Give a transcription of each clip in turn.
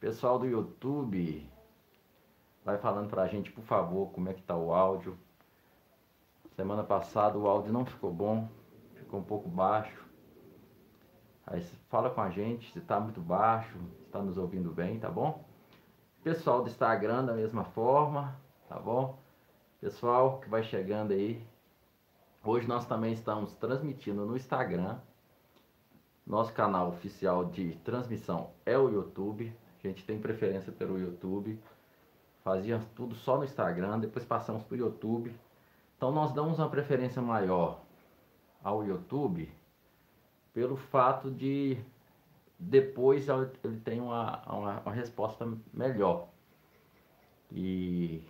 Pessoal do YouTube, vai falando pra gente, por favor, como é que tá o áudio. Semana passada o áudio não ficou bom, ficou um pouco baixo. Aí fala com a gente se tá muito baixo, se tá nos ouvindo bem, tá bom? Pessoal do Instagram da mesma forma, tá bom? Pessoal que vai chegando aí, hoje nós também estamos transmitindo no Instagram. Nosso canal oficial de transmissão é o YouTube. A gente tem preferência pelo YouTube. Fazia tudo só no Instagram, depois passamos para o YouTube. Então nós damos uma preferência maior ao YouTube pelo fato de depois ele tem uma, uma, uma resposta melhor. E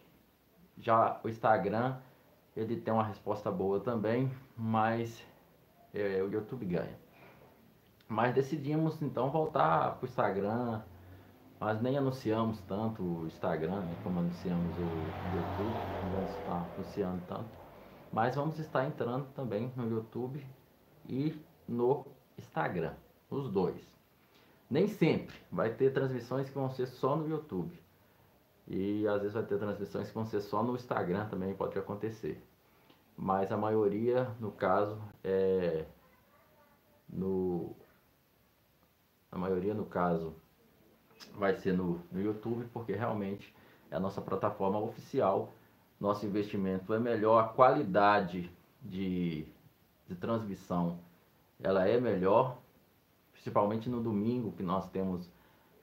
já o Instagram ele tem uma resposta boa também, mas é, o YouTube ganha. Mas decidimos então voltar para o Instagram, mas nem anunciamos tanto o Instagram, né, como anunciamos o YouTube, não vamos estar anunciando tanto. Mas vamos estar entrando também no YouTube e no Instagram, os dois. Nem sempre vai ter transmissões que vão ser só no YouTube. E às vezes vai ter transmissões que vão ser só no Instagram também, pode acontecer. Mas a maioria, no caso, é no a maioria no caso vai ser no, no YouTube, porque realmente é a nossa plataforma oficial. Nosso investimento é melhor, a qualidade de, de transmissão ela é melhor, principalmente no domingo, que nós temos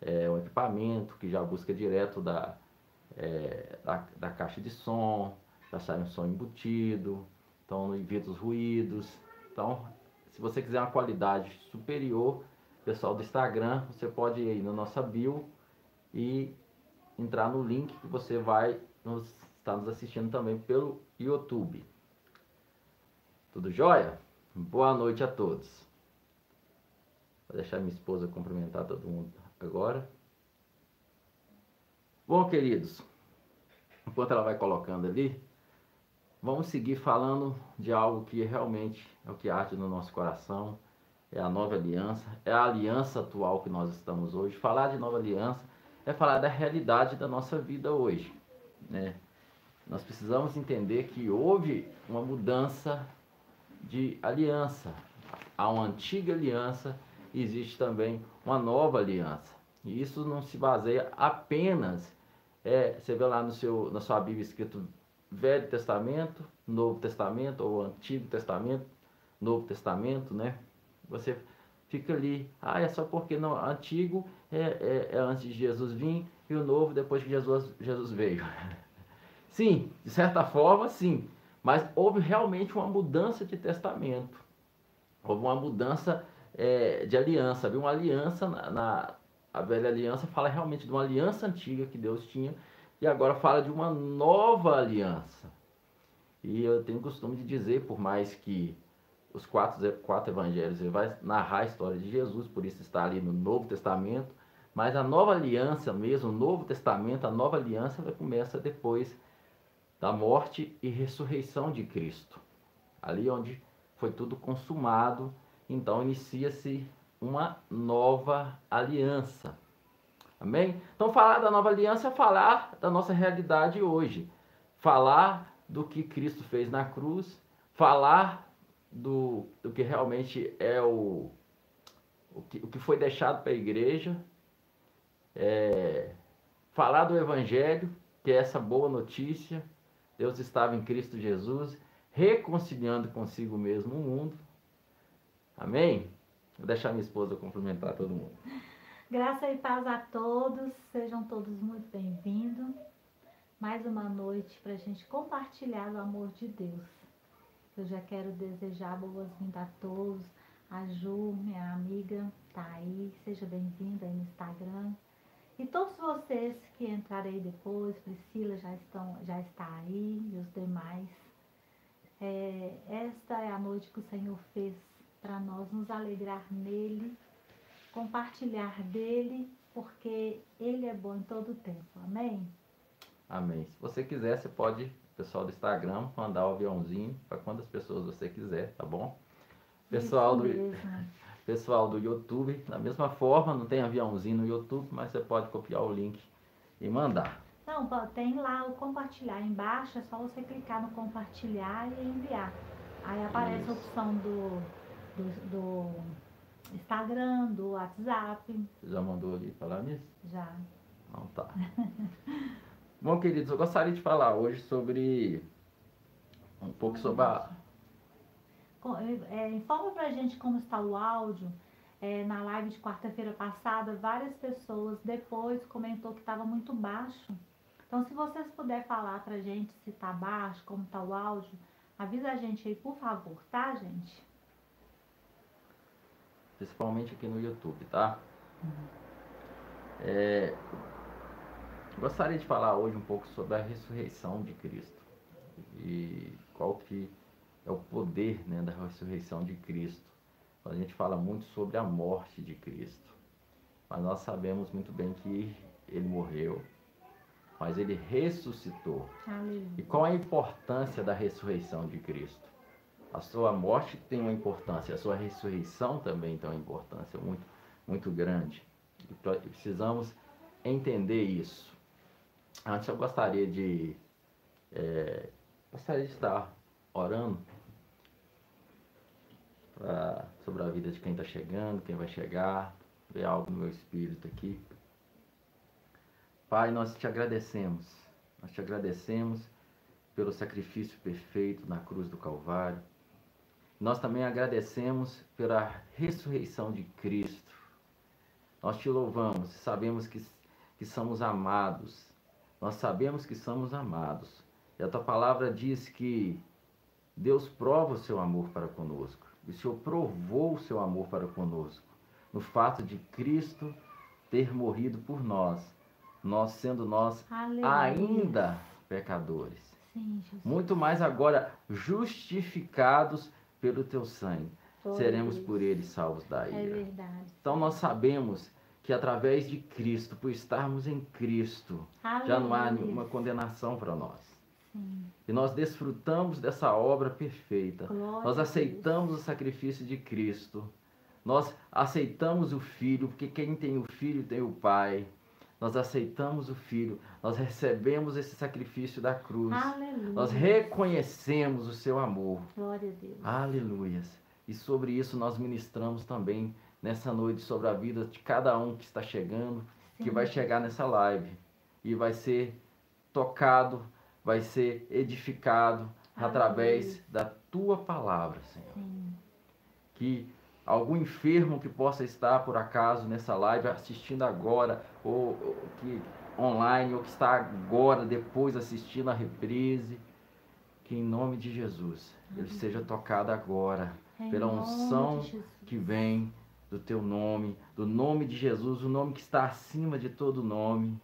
é, um equipamento que já busca direto da, é, da, da, caixa de som, já sai um som embutido, então não evita os ruídos. Então, se você quiser uma qualidade superior, pessoal do Instagram, você pode ir na nossa bio e entrar no link que você vai nos, estar nos assistindo também pelo YouTube. Tudo jóia? Boa noite a todos. Vou deixar minha esposa cumprimentar todo mundo agora. Bom, queridos, enquanto ela vai colocando ali, vamos seguir falando de algo que realmente é o que arde no nosso coração, é a nova aliança, é a aliança atual que nós estamos hoje. Falar de nova aliança é falar da realidade da nossa vida hoje. Né? Nós precisamos entender que houve uma mudança de aliança. Há uma antiga aliança, existe também uma nova aliança. E isso não se baseia apenas, é, você vê lá no seu, na sua Bíblia escrito Velho Testamento, Novo Testamento, ou Antigo Testamento, Novo Testamento, né? Você fica ali, ah, é só porque no antigo é, é, é antes de Jesus vir e o novo depois que Jesus, Jesus veio. Sim, de certa forma, sim. Mas houve realmente uma mudança de testamento. Houve uma mudança é, de aliança. Havia uma aliança na, na, A velha aliança fala realmente de uma aliança antiga que Deus tinha. E agora fala de uma nova aliança. E eu tenho costume de dizer, por mais que os quatro, quatro evangelhos, ele vai narrar a história de Jesus, por isso está ali no Novo Testamento, mas a nova aliança mesmo, o Novo Testamento, a nova aliança começa depois da morte e ressurreição de Cristo. Ali onde foi tudo consumado, então inicia-se uma nova aliança. Amém? Então falar da nova aliança é falar da nossa realidade hoje. Falar do que Cristo fez na cruz, falar do, do que realmente é o, o, que, o que foi deixado para a igreja, é, falar do Evangelho, que é essa boa notícia, Deus estava em Cristo Jesus, reconciliando consigo mesmo o mundo. Amém? Vou deixar minha esposa cumprimentar todo mundo. Graça e paz a todos, sejam todos muito bem-vindos. Mais uma noite para a gente compartilhar o amor de Deus. Eu já quero desejar boas-vindas a todos. A Ju, minha amiga, tá aí. Seja bem-vinda aí no Instagram. E todos vocês que entrarem depois, Priscila já, estão, já está aí e os demais. É, esta é a noite que o Senhor fez para nós nos alegrar nele, compartilhar dele, porque ele é bom em todo o tempo. Amém? Amém. Se você quiser, você pode pessoal do Instagram, mandar o aviãozinho para quantas pessoas você quiser, tá bom? Pessoal do, Pessoal do YouTube, da mesma forma, não tem aviãozinho no YouTube, mas você pode copiar o link e mandar. Não, tem lá o compartilhar embaixo, é só você clicar no compartilhar e enviar. Aí aparece Isso. a opção do, do, do, Instagram, do WhatsApp. Você já mandou ali falar nisso? Já. Não tá. Bom, queridos, eu gostaria de falar hoje sobre um pouco sobre a. É, informa pra gente como está o áudio. É, na live de quarta-feira passada, várias pessoas depois comentou que estava muito baixo. Então, se vocês puderem falar pra gente se tá baixo, como tá o áudio, avisa a gente aí, por favor, tá, gente? Principalmente aqui no YouTube, tá? Uhum. É, gostaria de falar hoje um pouco sobre a ressurreição de Cristo e qual que é o poder né, da ressurreição de Cristo. A gente fala muito sobre a morte de Cristo, mas nós sabemos muito bem que ele morreu, mas ele ressuscitou. Aleluia. E qual a importância da ressurreição de Cristo? A sua morte tem uma importância, a sua ressurreição também tem uma importância muito, muito grande. E precisamos entender isso. Antes eu gostaria de é, gostaria de estar orando pra, sobre a vida de quem está chegando, quem vai chegar, ver algo no meu espírito aqui. Pai, nós te agradecemos. Nós te agradecemos pelo sacrifício perfeito na cruz do Calvário. Nós também agradecemos pela ressurreição de Cristo. Nós te louvamos sabemos que, que somos amados. Nós sabemos que somos amados. E a tua palavra diz que Deus prova o seu amor para conosco. E o Senhor provou o seu amor para conosco no fato de Cristo ter morrido por nós nós sendo nós Aleluia. ainda pecadores. Sim, Muito mais agora justificados pelo teu sangue. Seremos por ele salvos da ira. É verdade. Então nós sabemos que através de Cristo, por estarmos em Cristo, Aleluia. já não há nenhuma condenação para nós. Sim. E nós desfrutamos dessa obra perfeita. Glória nós aceitamos o sacrifício de Cristo. Nós aceitamos o Filho, porque quem tem o Filho tem o Pai nós aceitamos o Filho, nós recebemos esse sacrifício da cruz. Aleluia. Nós reconhecemos o seu amor. Glória a Deus. Aleluias. E sobre isso nós ministramos também nessa noite sobre a vida de cada um que está chegando, Sim. que vai chegar nessa live e vai ser tocado, vai ser edificado Aleluia. através da tua palavra, Senhor. Sim. Que algum enfermo que possa estar por acaso nessa live assistindo agora ou, ou que online ou que está agora depois assistindo a reprise que em nome de Jesus ele seja tocado agora em pela unção que vem do teu nome, do nome de Jesus, o nome que está acima de todo nome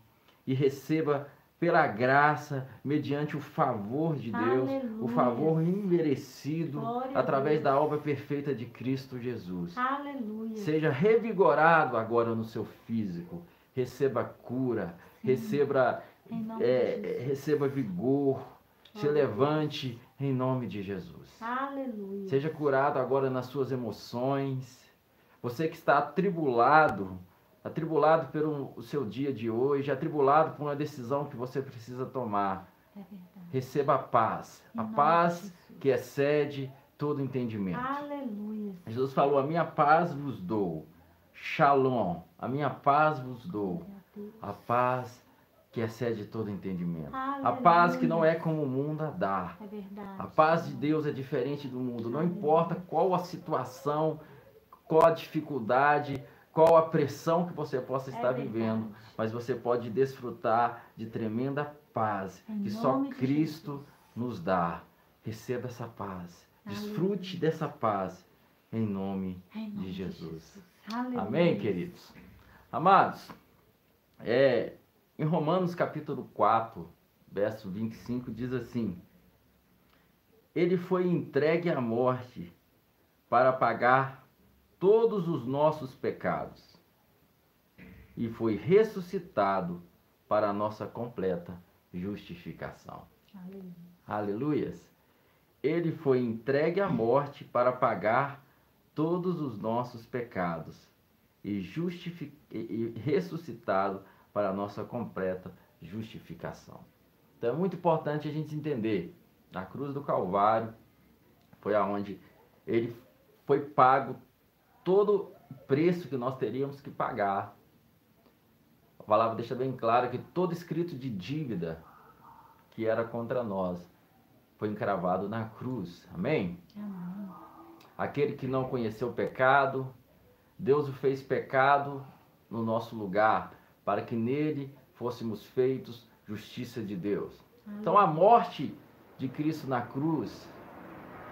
e receba pela graça, mediante o favor de Deus, Aleluia. o favor imerecido Glória através da obra perfeita de Cristo Jesus. Aleluia. Seja revigorado agora no seu físico, receba cura, Sim. receba é, receba vigor, se levante em nome de Jesus. Aleluia. Seja curado agora nas suas emoções. Você que está atribulado, atribulado pelo seu dia de hoje, atribulado por uma decisão que você precisa tomar. É Receba a paz, a paz que excede todo entendimento. Aleluia. Jesus falou: A minha paz vos dou. Shalom, a minha paz vos dou. A paz que excede todo entendimento. Aleluia. A paz que não é como o mundo a dá. É verdade. A paz de Deus é diferente do mundo. Não importa qual a situação, qual a dificuldade, qual a pressão que você possa é estar é vivendo, mas você pode desfrutar de tremenda paz em que só Cristo nos dá. Receba essa paz. Aleluia. Desfrute dessa paz em nome, em nome de Jesus. De Jesus. Amém, queridos? Amados, é, em Romanos capítulo 4, verso 25, diz assim: Ele foi entregue à morte para pagar todos os nossos pecados e foi ressuscitado para a nossa completa justificação. Aleluia. Aleluias. Ele foi entregue à morte para pagar todos os nossos pecados e, e ressuscitado para a nossa completa justificação. Então é muito importante a gente entender, na cruz do Calvário foi aonde ele foi pago todo o preço que nós teríamos que pagar. A palavra deixa bem claro que todo escrito de dívida que era contra nós foi encravado na cruz. Amém? Amém. Aquele que não conheceu o pecado, Deus o fez pecado no nosso lugar, para que nele fôssemos feitos justiça de Deus. Então a morte de Cristo na cruz,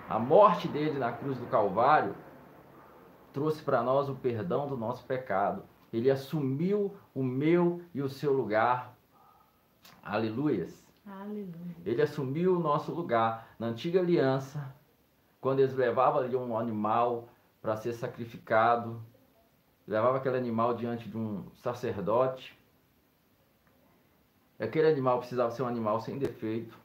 a morte dele na cruz do Calvário, trouxe para nós o perdão do nosso pecado. Ele assumiu o meu e o seu lugar. Aleluias. Aleluia. Ele assumiu o nosso lugar. Na antiga aliança, quando eles levavam ali um animal para ser sacrificado, levava aquele animal diante de um sacerdote. Aquele animal precisava ser um animal sem defeito.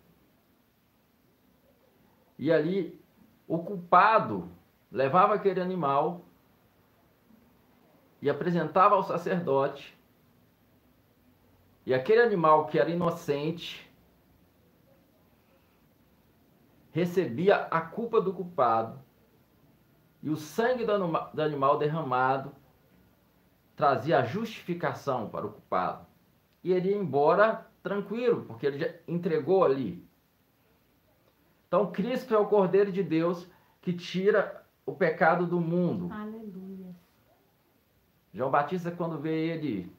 E ali, o culpado levava aquele animal e apresentava ao sacerdote. E aquele animal que era inocente recebia a culpa do culpado. E o sangue do animal derramado trazia a justificação para o culpado. E ele ia embora tranquilo, porque ele já entregou ali. Então, Cristo é o Cordeiro de Deus que tira o pecado do mundo. Aleluia. João Batista, quando vê ele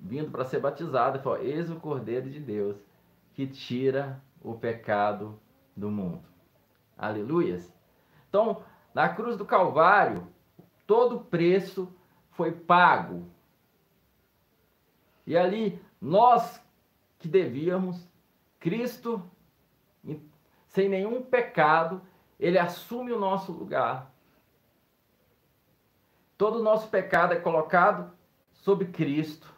vindo para ser batizado, falou: Eis o Cordeiro de Deus que tira o pecado do mundo. Aleluias. Então, na cruz do Calvário, todo o preço foi pago. E ali, nós que devíamos, Cristo, sem nenhum pecado, ele assume o nosso lugar. Todo o nosso pecado é colocado sobre Cristo.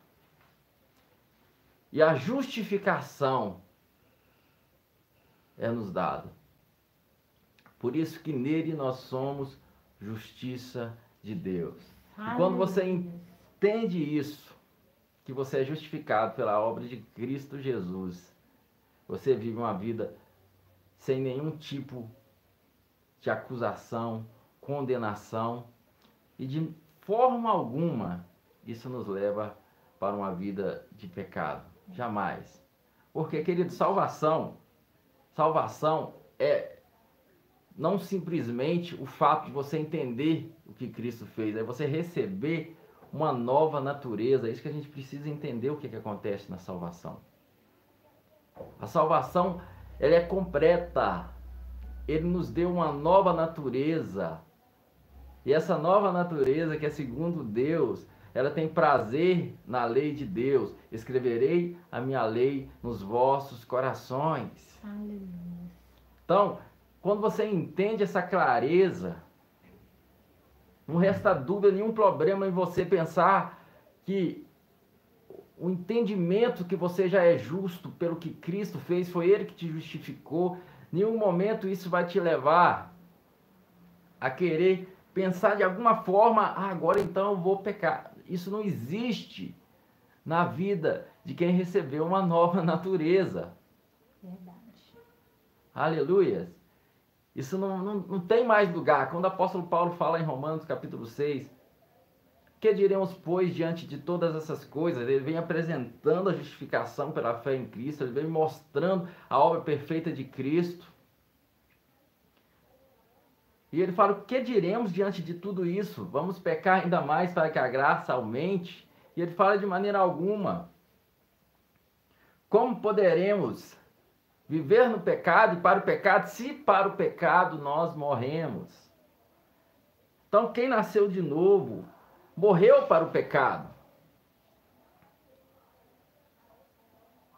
E a justificação é nos dada. Por isso que nele nós somos justiça de Deus. E quando você entende isso, que você é justificado pela obra de Cristo Jesus, você vive uma vida sem nenhum tipo de acusação, condenação e de forma alguma isso nos leva para uma vida de pecado. Jamais. Porque, querido, salvação, salvação é não simplesmente o fato de você entender o que Cristo fez, é você receber uma nova natureza. É isso que a gente precisa entender o que, que acontece na salvação. A salvação ela é completa. Ele nos deu uma nova natureza. E essa nova natureza, que é segundo Deus, ela tem prazer na lei de Deus. Escreverei a minha lei nos vossos corações. Aleluia. Então, quando você entende essa clareza, não resta dúvida, nenhum problema em você pensar que o entendimento que você já é justo pelo que Cristo fez, foi Ele que te justificou. Nenhum momento isso vai te levar a querer pensar de alguma forma, ah, agora então eu vou pecar. Isso não existe na vida de quem recebeu uma nova natureza. Verdade. Aleluias. Isso não, não, não tem mais lugar. Quando o apóstolo Paulo fala em Romanos capítulo 6, que diremos, pois, diante de todas essas coisas? Ele vem apresentando a justificação pela fé em Cristo, ele vem mostrando a obra perfeita de Cristo. E ele fala: o que diremos diante de tudo isso? Vamos pecar ainda mais para que a graça aumente? E ele fala de maneira alguma. Como poderemos Viver no pecado e para o pecado, se para o pecado nós morremos. Então, quem nasceu de novo morreu para o pecado.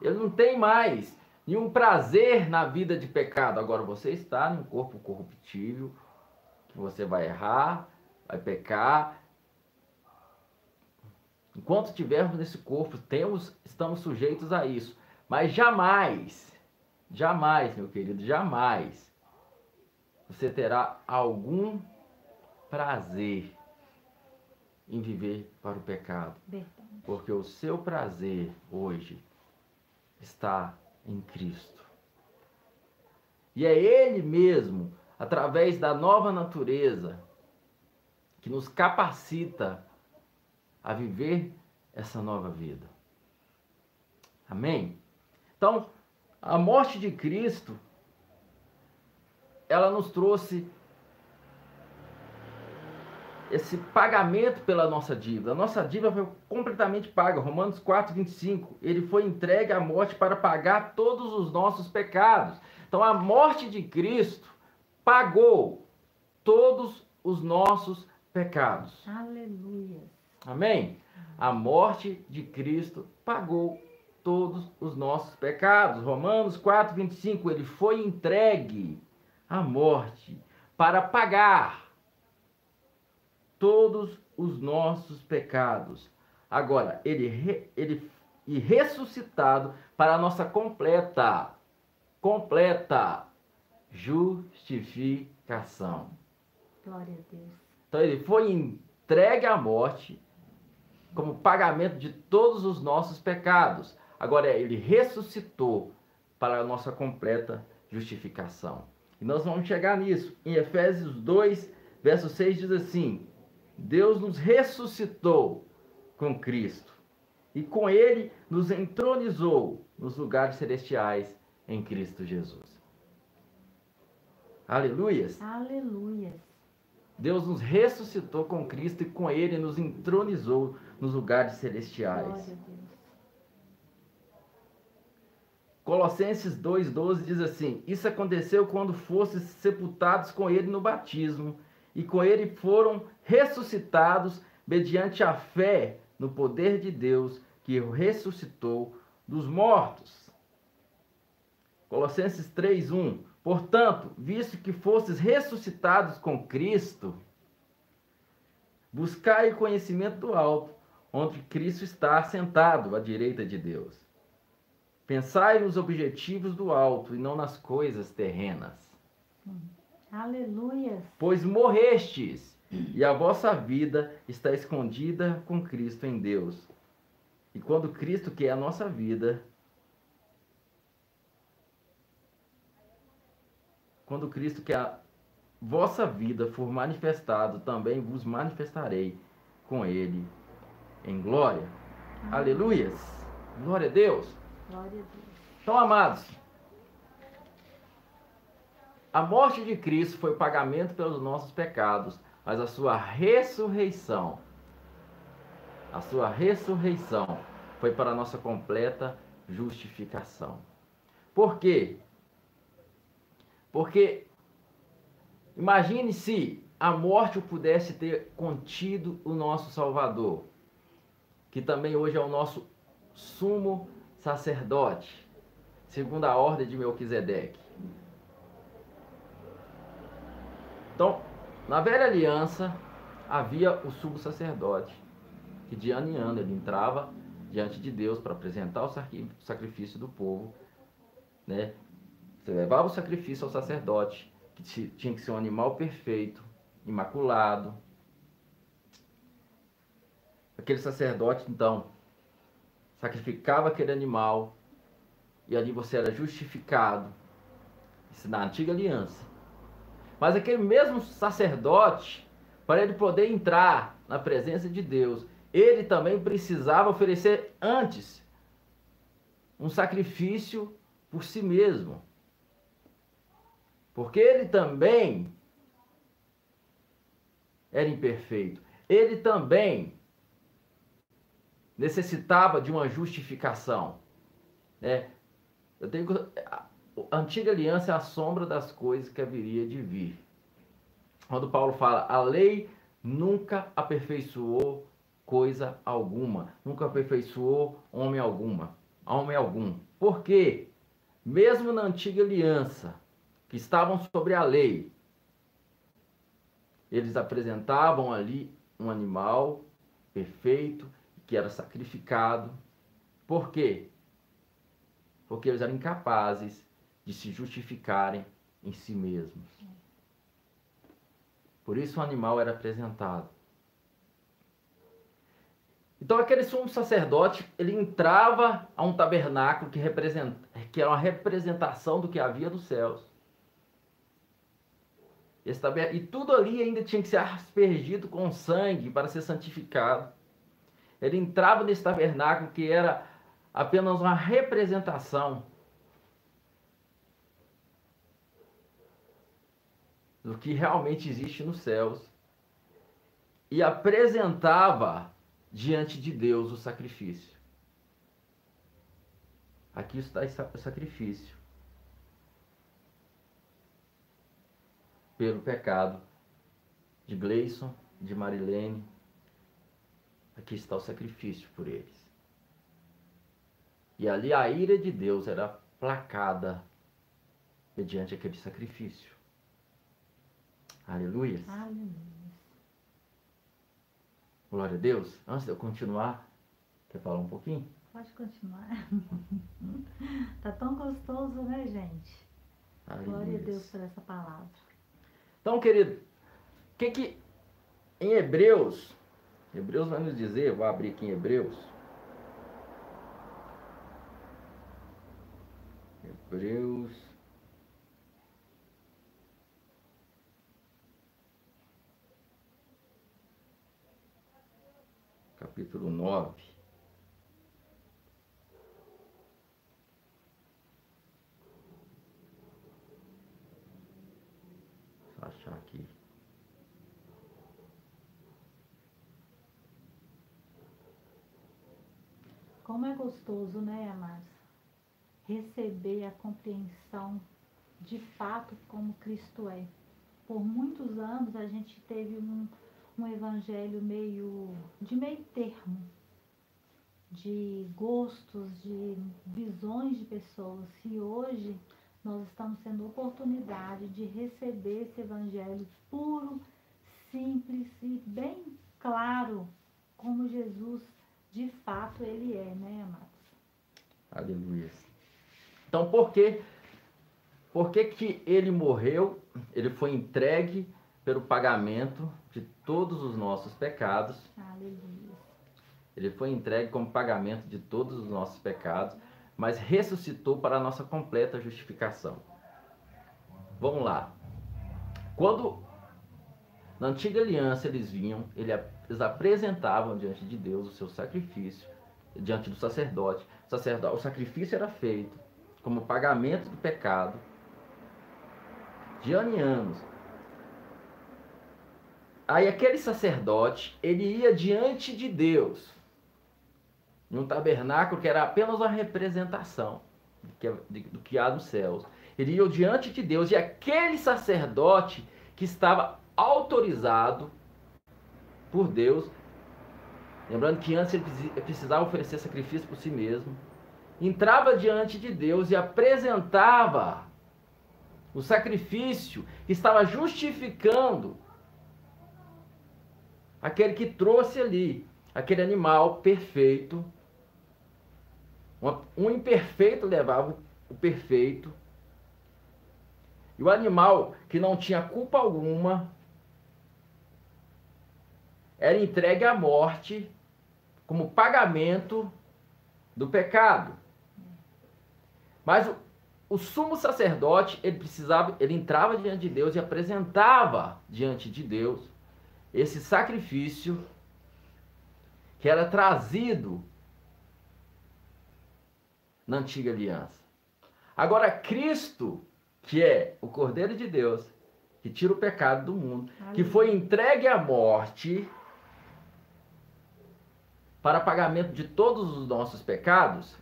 Ele não tem mais nenhum prazer na vida de pecado. Agora, você está num corpo corruptível, você vai errar, vai pecar. Enquanto estivermos nesse corpo, temos, estamos sujeitos a isso. Mas jamais Jamais, meu querido, jamais você terá algum prazer em viver para o pecado. Porque o seu prazer hoje está em Cristo. E é Ele mesmo, através da nova natureza, que nos capacita a viver essa nova vida. Amém? Então, a morte de Cristo, ela nos trouxe esse pagamento pela nossa dívida. A nossa dívida foi completamente paga. Romanos 4, 25. Ele foi entregue à morte para pagar todos os nossos pecados. Então, a morte de Cristo pagou todos os nossos pecados. Aleluia. Amém? A morte de Cristo pagou todos os nossos pecados. Romanos 4, 25. Ele foi entregue à morte para pagar todos os nossos pecados. Agora, ele, ele e ressuscitado para a nossa completa, completa justificação. Glória a Deus. Então ele foi entregue à morte como pagamento de todos os nossos pecados. Agora ele ressuscitou para a nossa completa justificação. E nós vamos chegar nisso. Em Efésios 2, verso 6 diz assim: Deus nos ressuscitou com Cristo e com ele nos entronizou nos lugares celestiais em Cristo Jesus. Aleluias. Aleluia. Deus nos ressuscitou com Cristo e com ele nos entronizou nos lugares celestiais. Colossenses 2,12 diz assim: Isso aconteceu quando fostes sepultados com ele no batismo, e com ele foram ressuscitados mediante a fé no poder de Deus que o ressuscitou dos mortos. Colossenses 3:1 Portanto, visto que fostes ressuscitados com Cristo, buscai o conhecimento do alto, onde Cristo está assentado à direita de Deus. Pensai nos objetivos do alto e não nas coisas terrenas. Aleluia. Pois morrestes, e a vossa vida está escondida com Cristo em Deus. E quando Cristo, que é a nossa vida, quando Cristo, que a vossa vida, for manifestado, também vos manifestarei com ele em glória. Aleluias! Glória a Deus! Glória a Deus. Então, amados, a morte de Cristo foi o pagamento pelos nossos pecados, mas a sua ressurreição, a sua ressurreição foi para a nossa completa justificação. Por quê? Porque imagine se a morte pudesse ter contido o nosso Salvador, que também hoje é o nosso sumo sacerdote, segundo a ordem de Melquisedeque. Então, na velha aliança havia o sumo sacerdote, que de ano em ano ele entrava diante de Deus para apresentar o sacrifício do povo, né? Você levava o sacrifício ao sacerdote, que tinha que ser um animal perfeito, imaculado. Aquele sacerdote, então, sacrificava aquele animal e ali você era justificado. Isso na antiga aliança. Mas aquele mesmo sacerdote, para ele poder entrar na presença de Deus, ele também precisava oferecer antes um sacrifício por si mesmo. Porque ele também era imperfeito. Ele também necessitava de uma justificação. Né? Eu tenho, a antiga aliança é a sombra das coisas que haveria de vir. Quando Paulo fala, a lei nunca aperfeiçoou coisa alguma, nunca aperfeiçoou homem alguma, homem algum. Por quê? Mesmo na antiga aliança, que estavam sobre a lei, eles apresentavam ali um animal perfeito que era sacrificado. Por quê? Porque eles eram incapazes de se justificarem em si mesmos. Por isso o animal era apresentado. Então aquele sumo sacerdote, ele entrava a um tabernáculo que, que era uma representação do que havia dos céus. E tudo ali ainda tinha que ser aspergido com sangue para ser santificado. Ele entrava nesse tabernáculo que era apenas uma representação do que realmente existe nos céus e apresentava diante de Deus o sacrifício. Aqui está o sacrifício pelo pecado de Gleison, de Marilene. Aqui está o sacrifício por eles. E ali a ira de Deus era placada mediante aquele sacrifício. Aleluia. Aleluia. Glória a Deus. Antes de eu continuar, quer falar um pouquinho? Pode continuar. tá tão gostoso, né, gente? Aleluia. Glória a Deus por essa palavra. Então, querido, o que que em Hebreus, Hebreus vai nos dizer, vou abrir aqui em Hebreus. Hebreus capítulo 9. Vou achar aqui. Como é gostoso, né, amados? Receber a compreensão de fato como Cristo é. Por muitos anos a gente teve um, um evangelho meio de meio termo, de gostos, de visões de pessoas. E hoje nós estamos tendo oportunidade de receber esse evangelho puro, simples e bem claro como Jesus de fato ele é, né, amados? Aleluia. Então, por que por que, que ele morreu? Ele foi entregue pelo pagamento de todos os nossos pecados. Aleluia. Ele foi entregue como pagamento de todos os nossos pecados, mas ressuscitou para a nossa completa justificação. Vamos lá. Quando na antiga aliança eles vinham, eles apresentavam diante de Deus o seu sacrifício, diante do sacerdote. O, sacerdote, o sacrifício era feito como pagamento do pecado de anos em anos. Aí aquele sacerdote, ele ia diante de Deus, num tabernáculo que era apenas uma representação do que, do que há nos céus. Ele ia diante de Deus e aquele sacerdote que estava autorizado por Deus, lembrando que antes ele precisava oferecer sacrifício por si mesmo, entrava diante de Deus e apresentava o sacrifício que estava justificando aquele que trouxe ali aquele animal perfeito. Um imperfeito levava o perfeito. E o animal que não tinha culpa alguma era entregue à morte como pagamento do pecado. Mas o, o sumo sacerdote, ele precisava, ele entrava diante de Deus e apresentava diante de Deus esse sacrifício que era trazido na antiga aliança. Agora, Cristo, que é o Cordeiro de Deus, que tira o pecado do mundo, que foi entregue à morte para pagamento de todos os nossos pecados,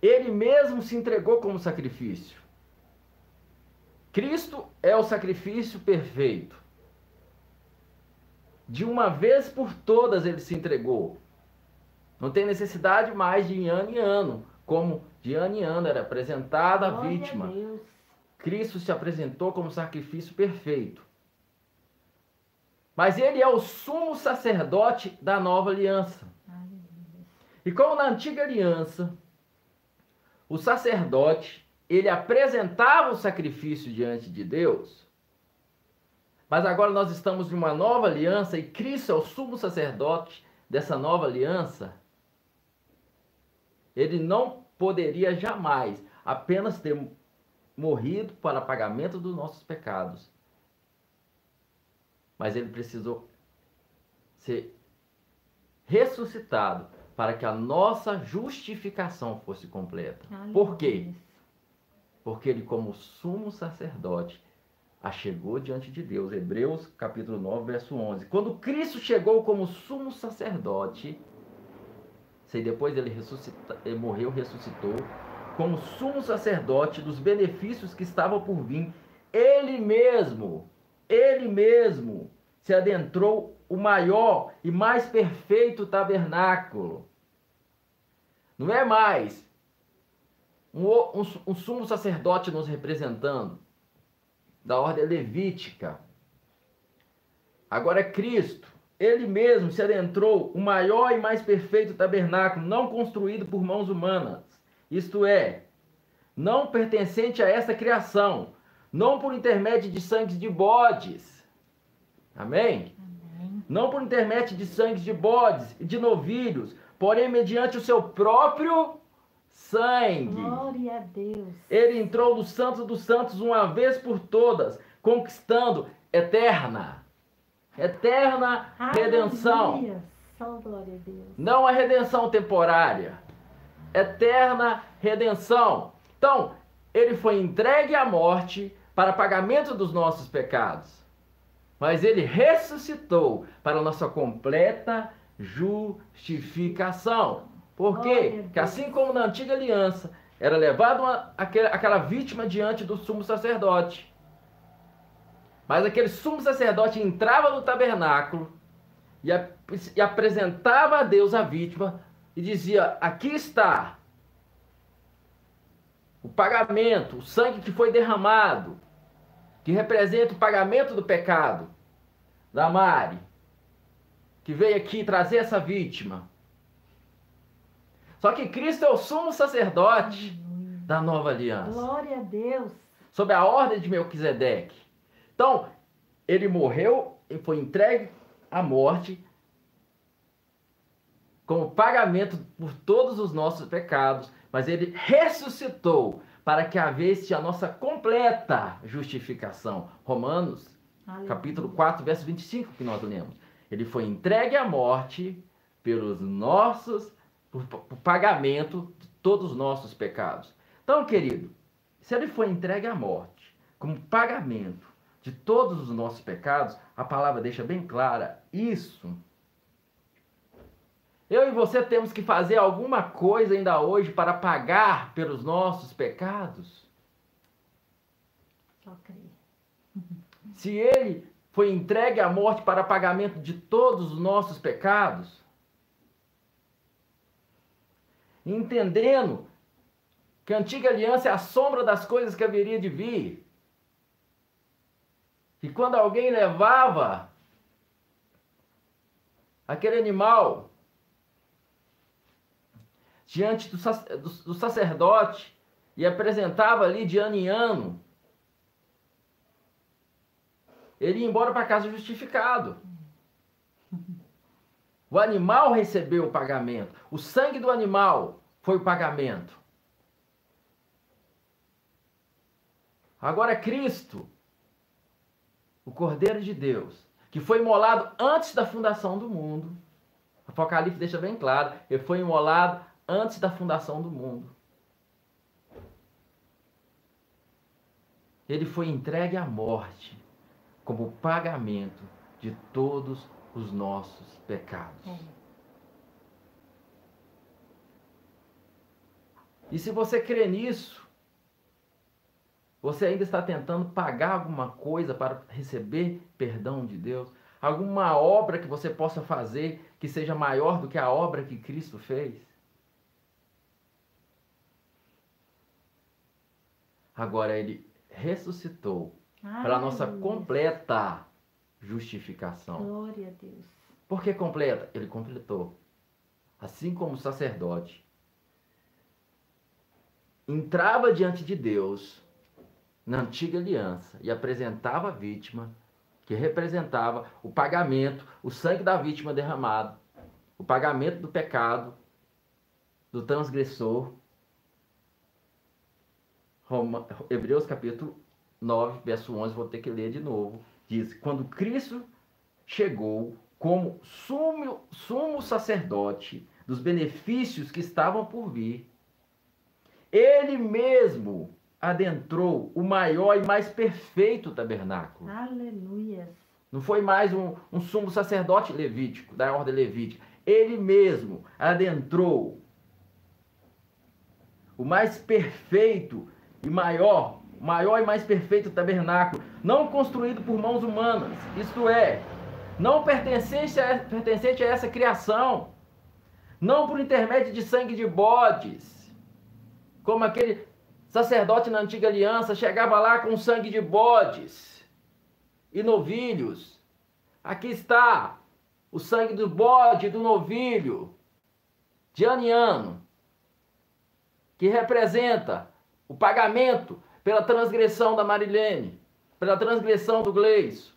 ele mesmo se entregou como sacrifício. Cristo é o sacrifício perfeito. De uma vez por todas ele se entregou. Não tem necessidade mais de ano em ano, como de ano em ano era apresentada a vítima. A Cristo se apresentou como sacrifício perfeito. Mas ele é o sumo sacerdote da nova aliança. E como na antiga aliança, o sacerdote ele apresentava o sacrifício diante de Deus, Mas agora nós estamos em uma nova aliança e Cristo é o sumo sacerdote dessa nova aliança. Ele não poderia jamais apenas ter morrido para pagamento dos nossos pecados. Mas ele precisou ser ressuscitado para que a nossa justificação fosse completa. Aleluia. Por quê? Porque ele, como sumo sacerdote, achegou diante de Deus. Hebreus capítulo 9, verso 11. Quando Cristo chegou como sumo sacerdote, se depois ele, ressuscita, ele morreu, ressuscitou, como sumo sacerdote dos benefícios que estavam por vir, ele mesmo, ele mesmo se adentrou o maior e mais perfeito tabernáculo. Não é mais um, um, um sumo sacerdote nos representando, da ordem levítica. Agora é Cristo, ele mesmo se adentrou o maior e mais perfeito tabernáculo, não construído por mãos humanas, isto é, não pertencente a essa criação, não por intermédio de sangue de bodes. Amém? Amém. Não por intermédio de sangue de bodes e de novilhos, porém mediante o seu próprio sangue. Glória a Deus. Ele entrou no Santo dos Santos uma vez por todas, conquistando eterna, eterna redenção. Só glória a Deus. Não a redenção temporária, eterna redenção. Então, ele foi entregue à morte para pagamento dos nossos pecados, mas ele ressuscitou para nossa completa justificação. Por quê? Porque assim como na antiga aliança era levado uma, aquela, aquela vítima diante do sumo sacerdote, mas aquele sumo sacerdote entrava no tabernáculo e, a- e apresentava a Deus a vítima e dizia: Aqui está o pagamento, o sangue que foi derramado, que representa o pagamento do pecado da Mari, que veio aqui trazer essa vítima. Só que Cristo é o sumo sacerdote Aleluia. da nova aliança Glória a Deus. sob a ordem de Melquisedeque. Então, ele morreu e foi entregue à morte como pagamento por todos os nossos pecados, mas ele ressuscitou para que havesse a nossa completa justificação. Romanos, Aleluia. capítulo 4, verso 25 que nós lemos. Ele foi entregue à morte pelos nossos por, por pagamento de todos os nossos pecados. Então, querido, se ele foi entregue à morte como pagamento de todos os nossos pecados, a palavra deixa bem clara isso. Eu e você temos que fazer alguma coisa ainda hoje para pagar pelos nossos pecados? Só crer. Se ele foi entregue à morte para pagamento de todos os nossos pecados, entendendo que a antiga aliança é a sombra das coisas que haveria de vir. E quando alguém levava aquele animal diante do, sac- do- do sacerdote e apresentava ali de ano em ano, ele ia embora para casa justificado. O animal recebeu o pagamento. O sangue do animal foi o pagamento. Agora Cristo, o Cordeiro de Deus, que foi imolado antes da fundação do mundo. Apocalipse deixa bem claro, ele foi imolado antes da fundação do mundo. Ele foi entregue à morte como pagamento de todos os nossos pecados. É. E se você crê nisso, você ainda está tentando pagar alguma coisa para receber perdão de Deus? Alguma obra que você possa fazer que seja maior do que a obra que Cristo fez? Agora ele ressuscitou para nossa completa justificação. Glória a Deus. Por que completa? Ele completou. Assim como o sacerdote entrava diante de Deus na antiga aliança e apresentava a vítima, que representava o pagamento, o sangue da vítima derramado, o pagamento do pecado do transgressor. Roma, Hebreus capítulo 9, verso 11, vou ter que ler de novo. Diz: Quando Cristo chegou como sumo, sumo sacerdote dos benefícios que estavam por vir, ele mesmo adentrou o maior e mais perfeito tabernáculo. Aleluia. Não foi mais um, um sumo sacerdote levítico, da ordem levítica. Ele mesmo adentrou o mais perfeito e maior, maior e mais perfeito tabernáculo, não construído por mãos humanas, isto é, não pertencente a, pertencente a essa criação, não por intermédio de sangue de bodes, como aquele sacerdote na antiga aliança chegava lá com sangue de bodes e novilhos. Aqui está o sangue do bode do novilho, de ano em ano, que representa o pagamento pela transgressão da Marilene, pela transgressão do Gleison.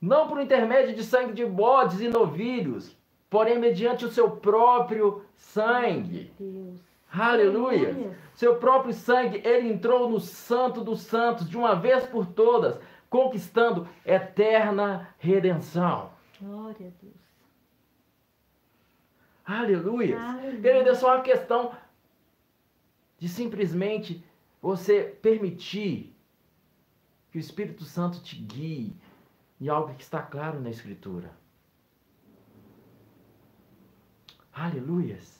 Não por intermédio de sangue de bodes e novilhos, porém mediante o seu próprio sangue. Deus. Aleluia! Aleluia. Seu próprio sangue, ele entrou no Santo dos Santos de uma vez por todas, conquistando eterna redenção. Glória a Deus. Aleluia! Aleluia. Querido, é só uma questão de simplesmente você permitir que o Espírito Santo te guie em algo que está claro na Escritura. Aleluias!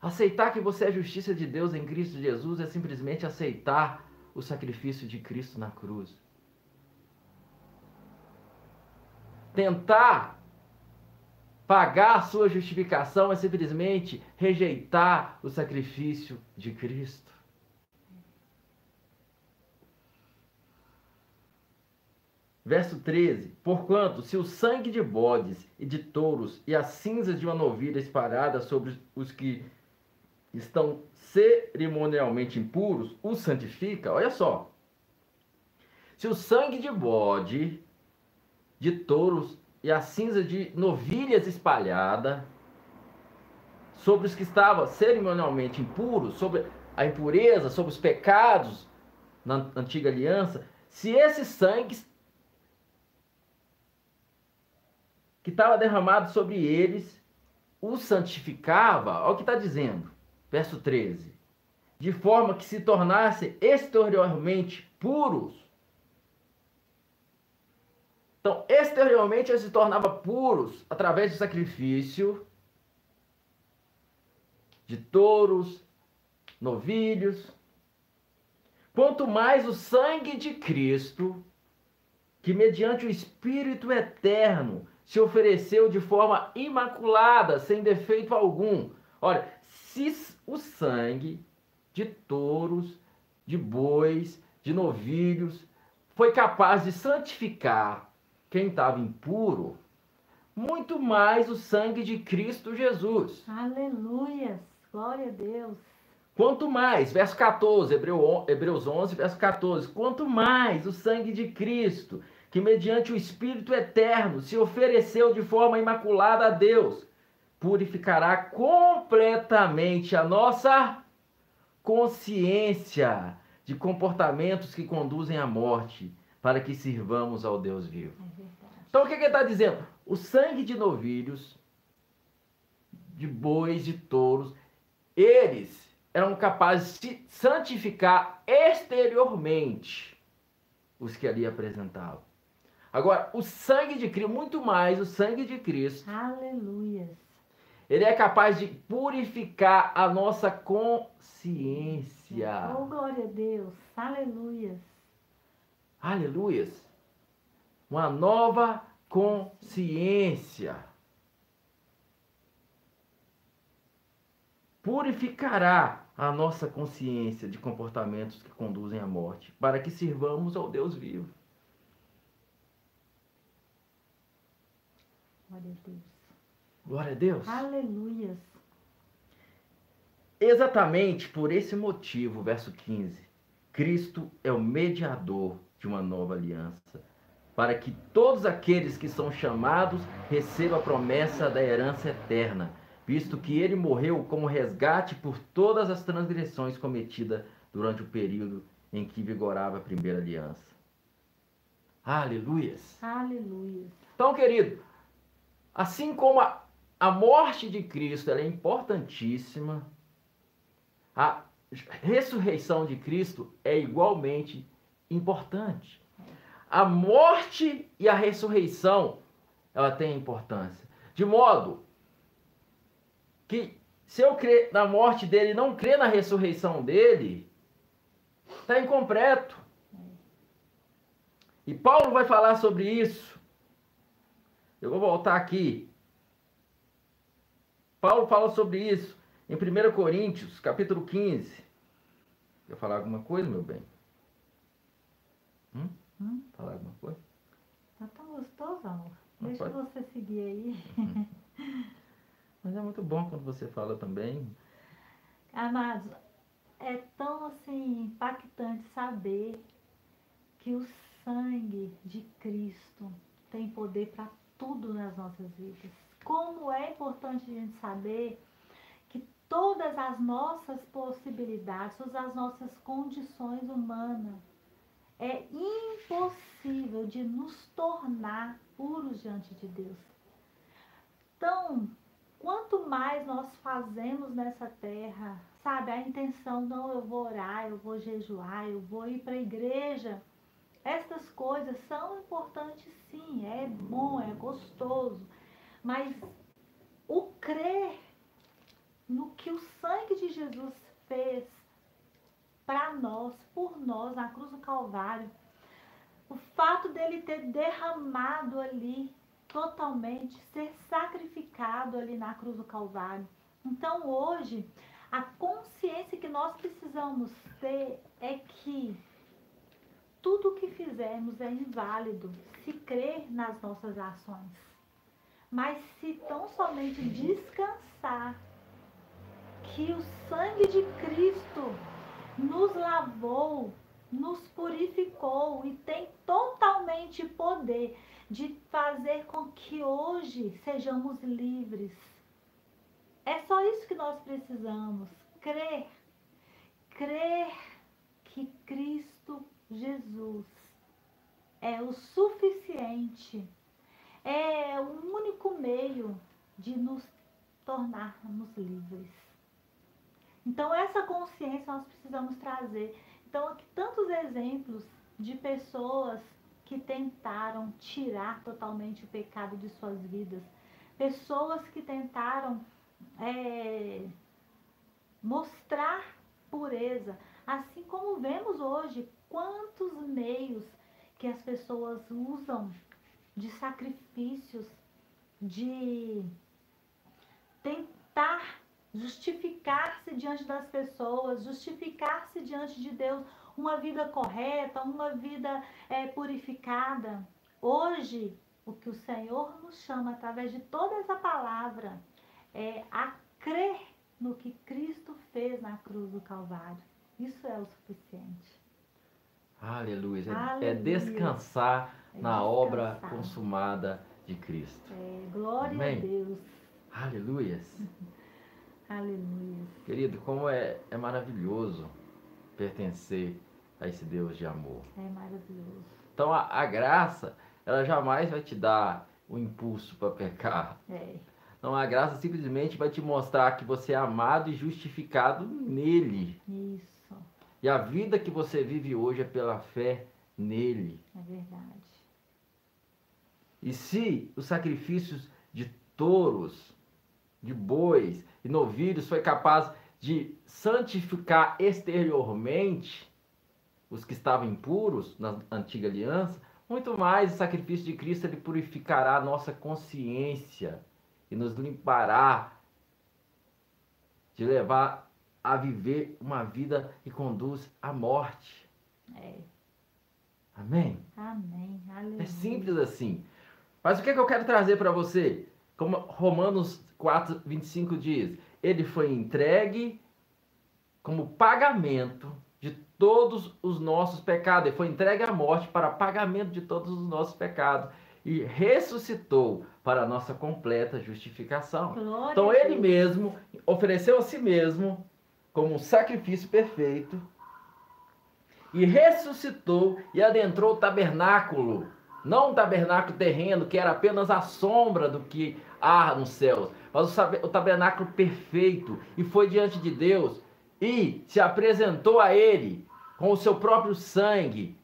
Aceitar que você é justiça de Deus em Cristo Jesus é simplesmente aceitar o sacrifício de Cristo na cruz. Tentar pagar a sua justificação é simplesmente rejeitar o sacrifício de Cristo. Verso 13: Porquanto, se o sangue de bodes e de touros e as cinzas de uma novilha espalhada sobre os que estão cerimonialmente impuros os santifica, olha só. Se o sangue de bode, de touros e a cinza de novilhas espalhada sobre os que estavam cerimonialmente impuros, sobre a impureza, sobre os pecados na antiga aliança, se esse sangue que estava derramado sobre eles os santificava, olha o que está dizendo, verso 13, de forma que se tornassem exteriormente puros. Então, exteriormente eles se tornavam puros através do sacrifício de touros, novilhos. Quanto mais o sangue de Cristo, que mediante o Espírito eterno se ofereceu de forma imaculada, sem defeito algum. Olha, se o sangue de touros, de bois, de novilhos foi capaz de santificar quem estava impuro, muito mais o sangue de Cristo Jesus. Aleluia. Glória a Deus. Quanto mais, verso 14, Hebreus 11, verso 14, quanto mais o sangue de Cristo, que mediante o Espírito eterno se ofereceu de forma imaculada a Deus, purificará completamente a nossa consciência de comportamentos que conduzem à morte, para que sirvamos ao Deus vivo. É. Então o que, que ele está dizendo? O sangue de novilhos, de bois, de touros, eles eram capazes de santificar exteriormente os que ali apresentavam. Agora, o sangue de Cristo, muito mais o sangue de Cristo, Aleluia. ele é capaz de purificar a nossa consciência. Oh, glória a Deus. Aleluia. Aleluias. Uma nova consciência. Purificará a nossa consciência de comportamentos que conduzem à morte, para que sirvamos ao Deus vivo. Glória a Deus. Glória a Deus. Aleluia. Exatamente por esse motivo, verso 15, Cristo é o mediador de uma nova aliança, para que todos aqueles que são chamados recebam a promessa da herança eterna, visto que ele morreu como resgate por todas as transgressões cometidas durante o período em que vigorava a primeira aliança. Aleluias! Aleluias! Então, querido, assim como a, a morte de Cristo é importantíssima, a ressurreição de Cristo é igualmente importante. A morte e a ressurreição, ela tem importância. De modo que se eu crer na morte dele não crer na ressurreição dele, está incompleto. E Paulo vai falar sobre isso. Eu vou voltar aqui. Paulo fala sobre isso em 1 Coríntios, capítulo 15. Quer falar alguma coisa, meu bem? Hum? Hum? Falar alguma coisa? Tá tão gostoso, amor. Deixa pode... você seguir aí. Uhum. Mas é muito bom quando você fala também. Amados, é tão assim impactante saber que o sangue de Cristo tem poder para tudo nas nossas vidas. Como é importante a gente saber que todas as nossas possibilidades, todas as nossas condições humanas, é impossível de nos tornar puros diante de Deus. Então, quanto mais nós fazemos nessa terra, sabe, a intenção, não, eu vou orar, eu vou jejuar, eu vou ir para a igreja. Estas coisas são importantes sim, é bom, é gostoso, mas o crer no que o sangue de Jesus fez para nós, por nós, na cruz do Calvário. O fato dele ter derramado ali totalmente, ser sacrificado ali na cruz do Calvário. Então hoje, a consciência que nós precisamos ter é que tudo o que fizermos é inválido se crer nas nossas ações. Mas se tão somente descansar que o sangue de Cristo nos lavou, nos purificou e tem totalmente poder de fazer com que hoje sejamos livres. É só isso que nós precisamos, crer. Crer que Cristo Jesus é o suficiente, é o único meio de nos tornarmos livres. Então, essa consciência nós precisamos trazer. Então, aqui tantos exemplos de pessoas que tentaram tirar totalmente o pecado de suas vidas, pessoas que tentaram é, mostrar pureza, assim como vemos hoje quantos meios que as pessoas usam de sacrifícios, de tentar justificar-se diante das pessoas, justificar-se diante de Deus, uma vida correta, uma vida é, purificada. Hoje, o que o Senhor nos chama através de toda essa palavra é a crer no que Cristo fez na cruz do Calvário. Isso é o suficiente. Aleluia. É Aleluia. É descansar é na descansar. obra consumada de Cristo. É, glória Amém. a Deus. Aleluia. Aleluia. Querido, como é, é maravilhoso pertencer a esse Deus de amor. É maravilhoso. Então a, a graça, ela jamais vai te dar o impulso para pecar. É. Não, a graça simplesmente vai te mostrar que você é amado e justificado nele. Isso. E a vida que você vive hoje é pela fé nele. É verdade. E se os sacrifícios de touros, de bois e novilhos foi capaz de santificar exteriormente os que estavam impuros na antiga aliança, muito mais o sacrifício de Cristo ele purificará a nossa consciência e nos limpará de levar a viver uma vida que conduz à morte. É. Amém? Amém. Aleluia. É simples assim. Mas o que, é que eu quero trazer para você? Como Romanos 4, 25 diz: Ele foi entregue como pagamento de todos os nossos pecados. Ele foi entregue à morte para pagamento de todos os nossos pecados e ressuscitou para a nossa completa justificação. Glória Então ele mesmo ofereceu a si mesmo como um sacrifício perfeito e ressuscitou e adentrou o tabernáculo, não um tabernáculo terreno que era apenas a sombra do que há nos céus, mas o tabernáculo perfeito e foi diante de Deus e se apresentou a ele com o seu próprio sangue,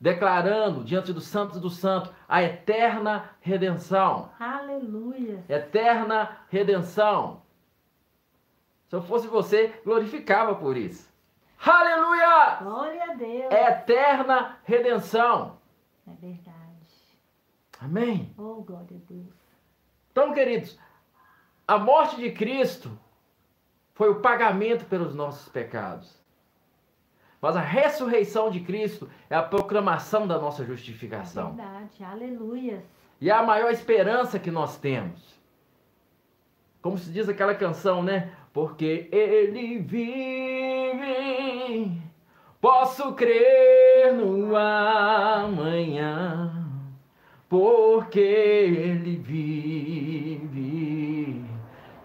declarando diante dos santos dos santos a eterna redenção Aleluia. eterna redenção. Se eu fosse você, glorificava por isso. Aleluia! Glória a Deus. Eterna redenção. É verdade. Amém. Oh, glória a Deus. Então, queridos, a morte de Cristo foi o pagamento pelos nossos pecados. Mas a ressurreição de Cristo é a proclamação da nossa É justificação. verdade. Aleluia. E é a maior esperança que nós temos. Como se diz aquela canção, né? Porque ele vive, posso crer no amanhã. Porque ele vive,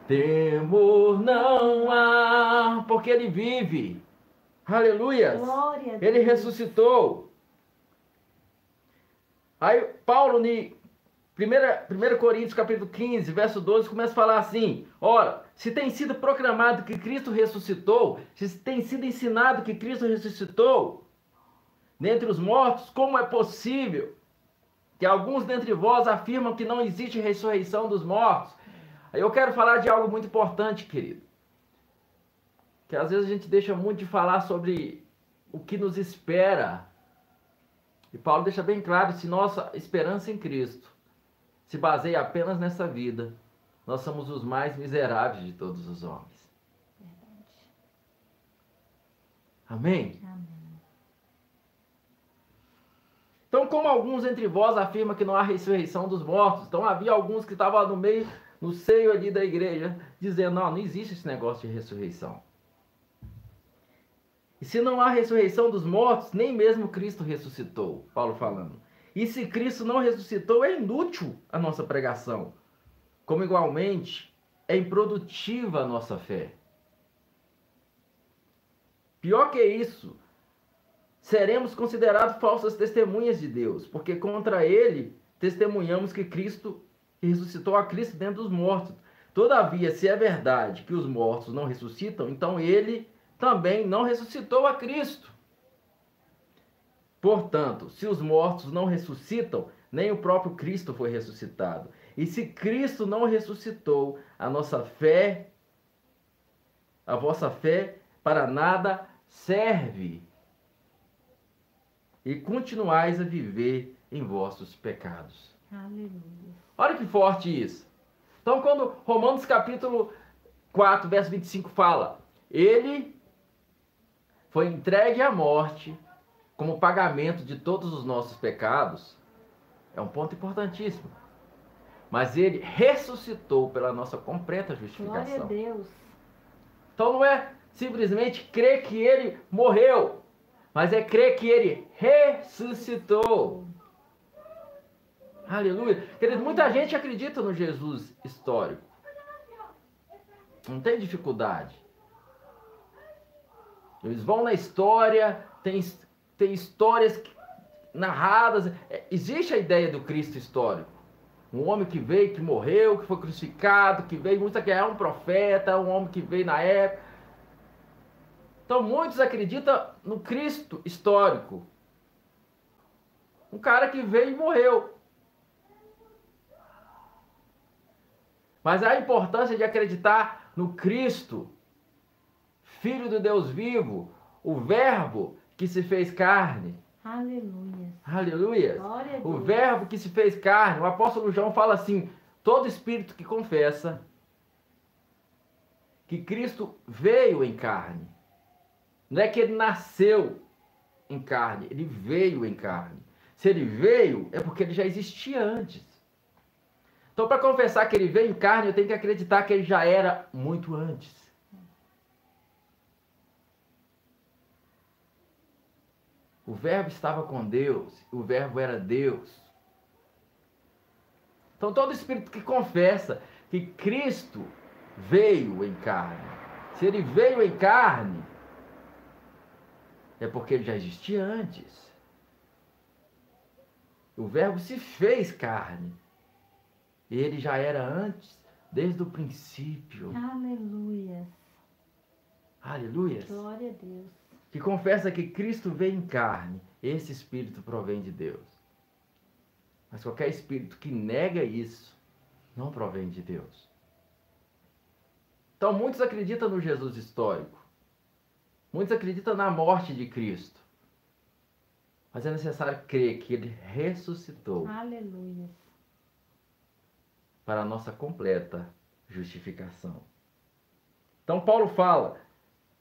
temor não há. Porque ele vive. Aleluia. Glória a Deus. Ele ressuscitou. Aí Paulo, em 1 Coríntios capítulo 15, verso 12, começa a falar assim: Ora, se tem sido proclamado que Cristo ressuscitou, se tem sido ensinado que Cristo ressuscitou dentre os mortos, como é possível que alguns dentre vós afirmam que não existe ressurreição dos mortos? Aí eu quero falar de algo muito importante, querido. Que às vezes a gente deixa muito de falar sobre o que nos espera. E Paulo deixa bem claro: se nossa esperança em Cristo se baseia apenas nessa vida, nós somos os mais miseráveis de todos os homens. Verdade. Amém? Amém. Então, como alguns entre vós afirmam que não há ressurreição dos mortos, então havia alguns que estavam no meio, no seio ali da igreja, dizendo: não, não existe esse negócio de ressurreição. E se não há ressurreição dos mortos, nem mesmo Cristo ressuscitou, Paulo falando. E se Cristo não ressuscitou, é inútil a nossa pregação. Como igualmente é improdutiva a nossa fé. Pior que isso, seremos considerados falsas testemunhas de Deus, porque contra ele testemunhamos que Cristo ressuscitou a Cristo dentro dos mortos. Todavia, se é verdade que os mortos não ressuscitam, então ele também não ressuscitou a Cristo. Portanto, se os mortos não ressuscitam, nem o próprio Cristo foi ressuscitado. E se Cristo não ressuscitou, a nossa fé, a vossa fé, para nada serve. E continuais a viver em vossos pecados. Aleluia. Olha que forte isso. Então, quando Romanos capítulo 4, verso 25 fala, ele foi entregue à morte como pagamento de todos os nossos pecados, é um ponto importantíssimo. Mas ele ressuscitou pela nossa completa Glória a justificação. Deus. Então não é simplesmente crer que ele morreu, mas é crer que ele ressuscitou. Aleluia. Querido, muita gente acredita no Jesus histórico. Não tem dificuldade. Eles vão na história, tem, tem histórias narradas. É, Existe a ideia do Cristo histórico. Um homem que veio, que morreu, que foi crucificado, que veio, muitos que é um profeta, um homem que veio na época. Então muitos acreditam no Cristo histórico. Um cara que veio e morreu. Mas a importância de acreditar no Cristo, Filho do Deus vivo, o Verbo que se fez carne. Aleluia. Aleluia. O. Verbo que se fez carne. O apóstolo João fala assim: todo espírito que confessa que Cristo veio em carne. Não é que ele nasceu em carne, ele veio em carne. Se ele veio, é porque ele já existia antes. Então, para confessar que ele veio em carne, eu tenho que acreditar que ele já era muito antes. O Verbo estava com Deus, o Verbo era Deus. Então, todo espírito que confessa que Cristo veio em carne, se ele veio em carne, é porque ele já existia antes. O Verbo se fez carne. Ele já era antes, desde o princípio. Aleluia. Aleluia. Glória a Deus. Que confessa que Cristo veio em carne. Esse espírito provém de Deus. Mas qualquer espírito que nega isso não provém de Deus. Então muitos acreditam no Jesus histórico. Muitos acreditam na morte de Cristo. Mas é necessário crer que ele ressuscitou. Aleluia. Para a nossa completa justificação. Então Paulo fala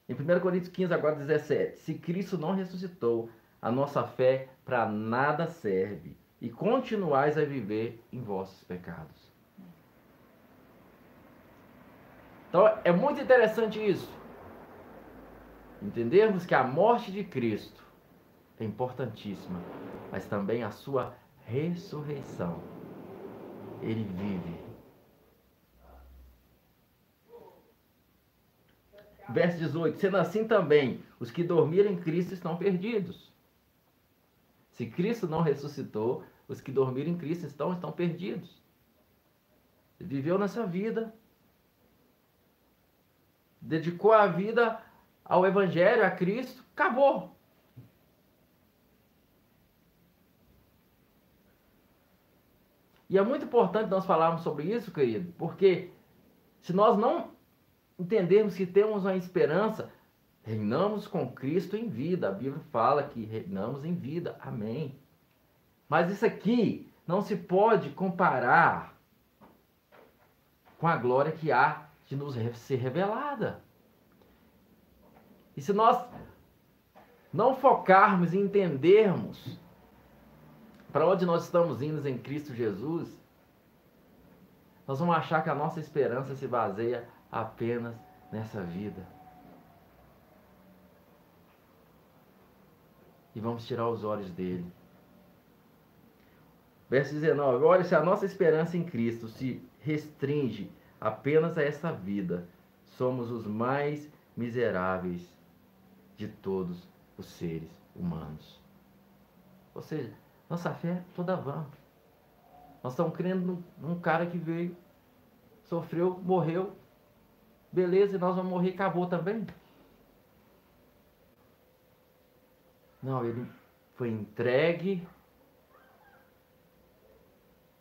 em 1 Coríntios 15, agora 17: Se Cristo não ressuscitou, a nossa fé para nada serve, e continuais a viver em vossos pecados. Então é muito interessante isso. Entendermos que a morte de Cristo é importantíssima, mas também a sua ressurreição. Ele vive. Verso 18: Sendo assim também, os que dormiram em Cristo estão perdidos. Se Cristo não ressuscitou, os que dormiram em Cristo estão, estão perdidos. Ele viveu nessa vida, dedicou a vida ao Evangelho, a Cristo, acabou. E é muito importante nós falarmos sobre isso, querido, porque se nós não entendermos que temos uma esperança, reinamos com Cristo em vida. A Bíblia fala que reinamos em vida. Amém. Mas isso aqui não se pode comparar com a glória que há de nos ser revelada. E se nós não focarmos e entendermos para onde nós estamos indo em Cristo Jesus, nós vamos achar que a nossa esperança se baseia apenas nessa vida. E vamos tirar os olhos dele. Verso 19: Olha, se a nossa esperança em Cristo se restringe apenas a essa vida, somos os mais miseráveis de todos os seres humanos. Ou seja, nossa fé é toda vã. Nós estamos crendo num cara que veio, sofreu, morreu, beleza, e nós vamos morrer e acabou também. Não, ele foi entregue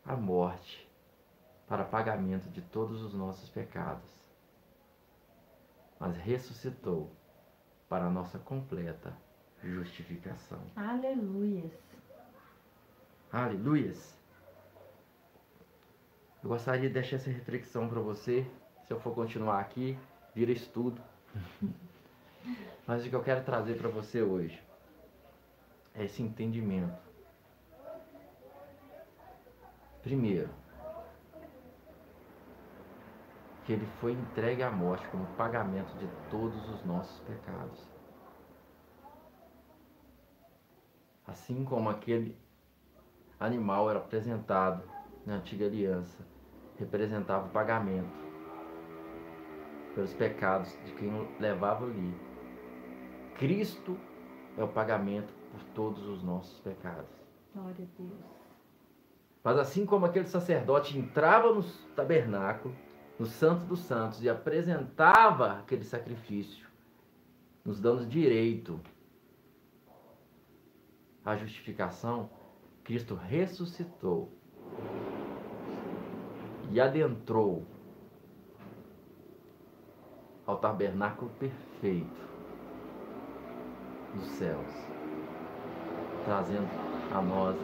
à morte para pagamento de todos os nossos pecados, mas ressuscitou para a nossa completa justificação. Aleluias. Aleluias. Eu gostaria de deixar essa reflexão para você. Se eu for continuar aqui, vira estudo. Mas o que eu quero trazer para você hoje é esse entendimento. Primeiro, que ele foi entregue à morte como pagamento de todos os nossos pecados. Assim como aquele animal era apresentado na antiga aliança, representava o pagamento pelos pecados de quem levava ali. Cristo é o pagamento por todos os nossos pecados. Glória a Deus. Mas assim como aquele sacerdote entrava no tabernáculo, no Santo dos Santos e apresentava aquele sacrifício, nos dando direito à justificação, Cristo ressuscitou e adentrou ao tabernáculo perfeito dos céus, trazendo a nós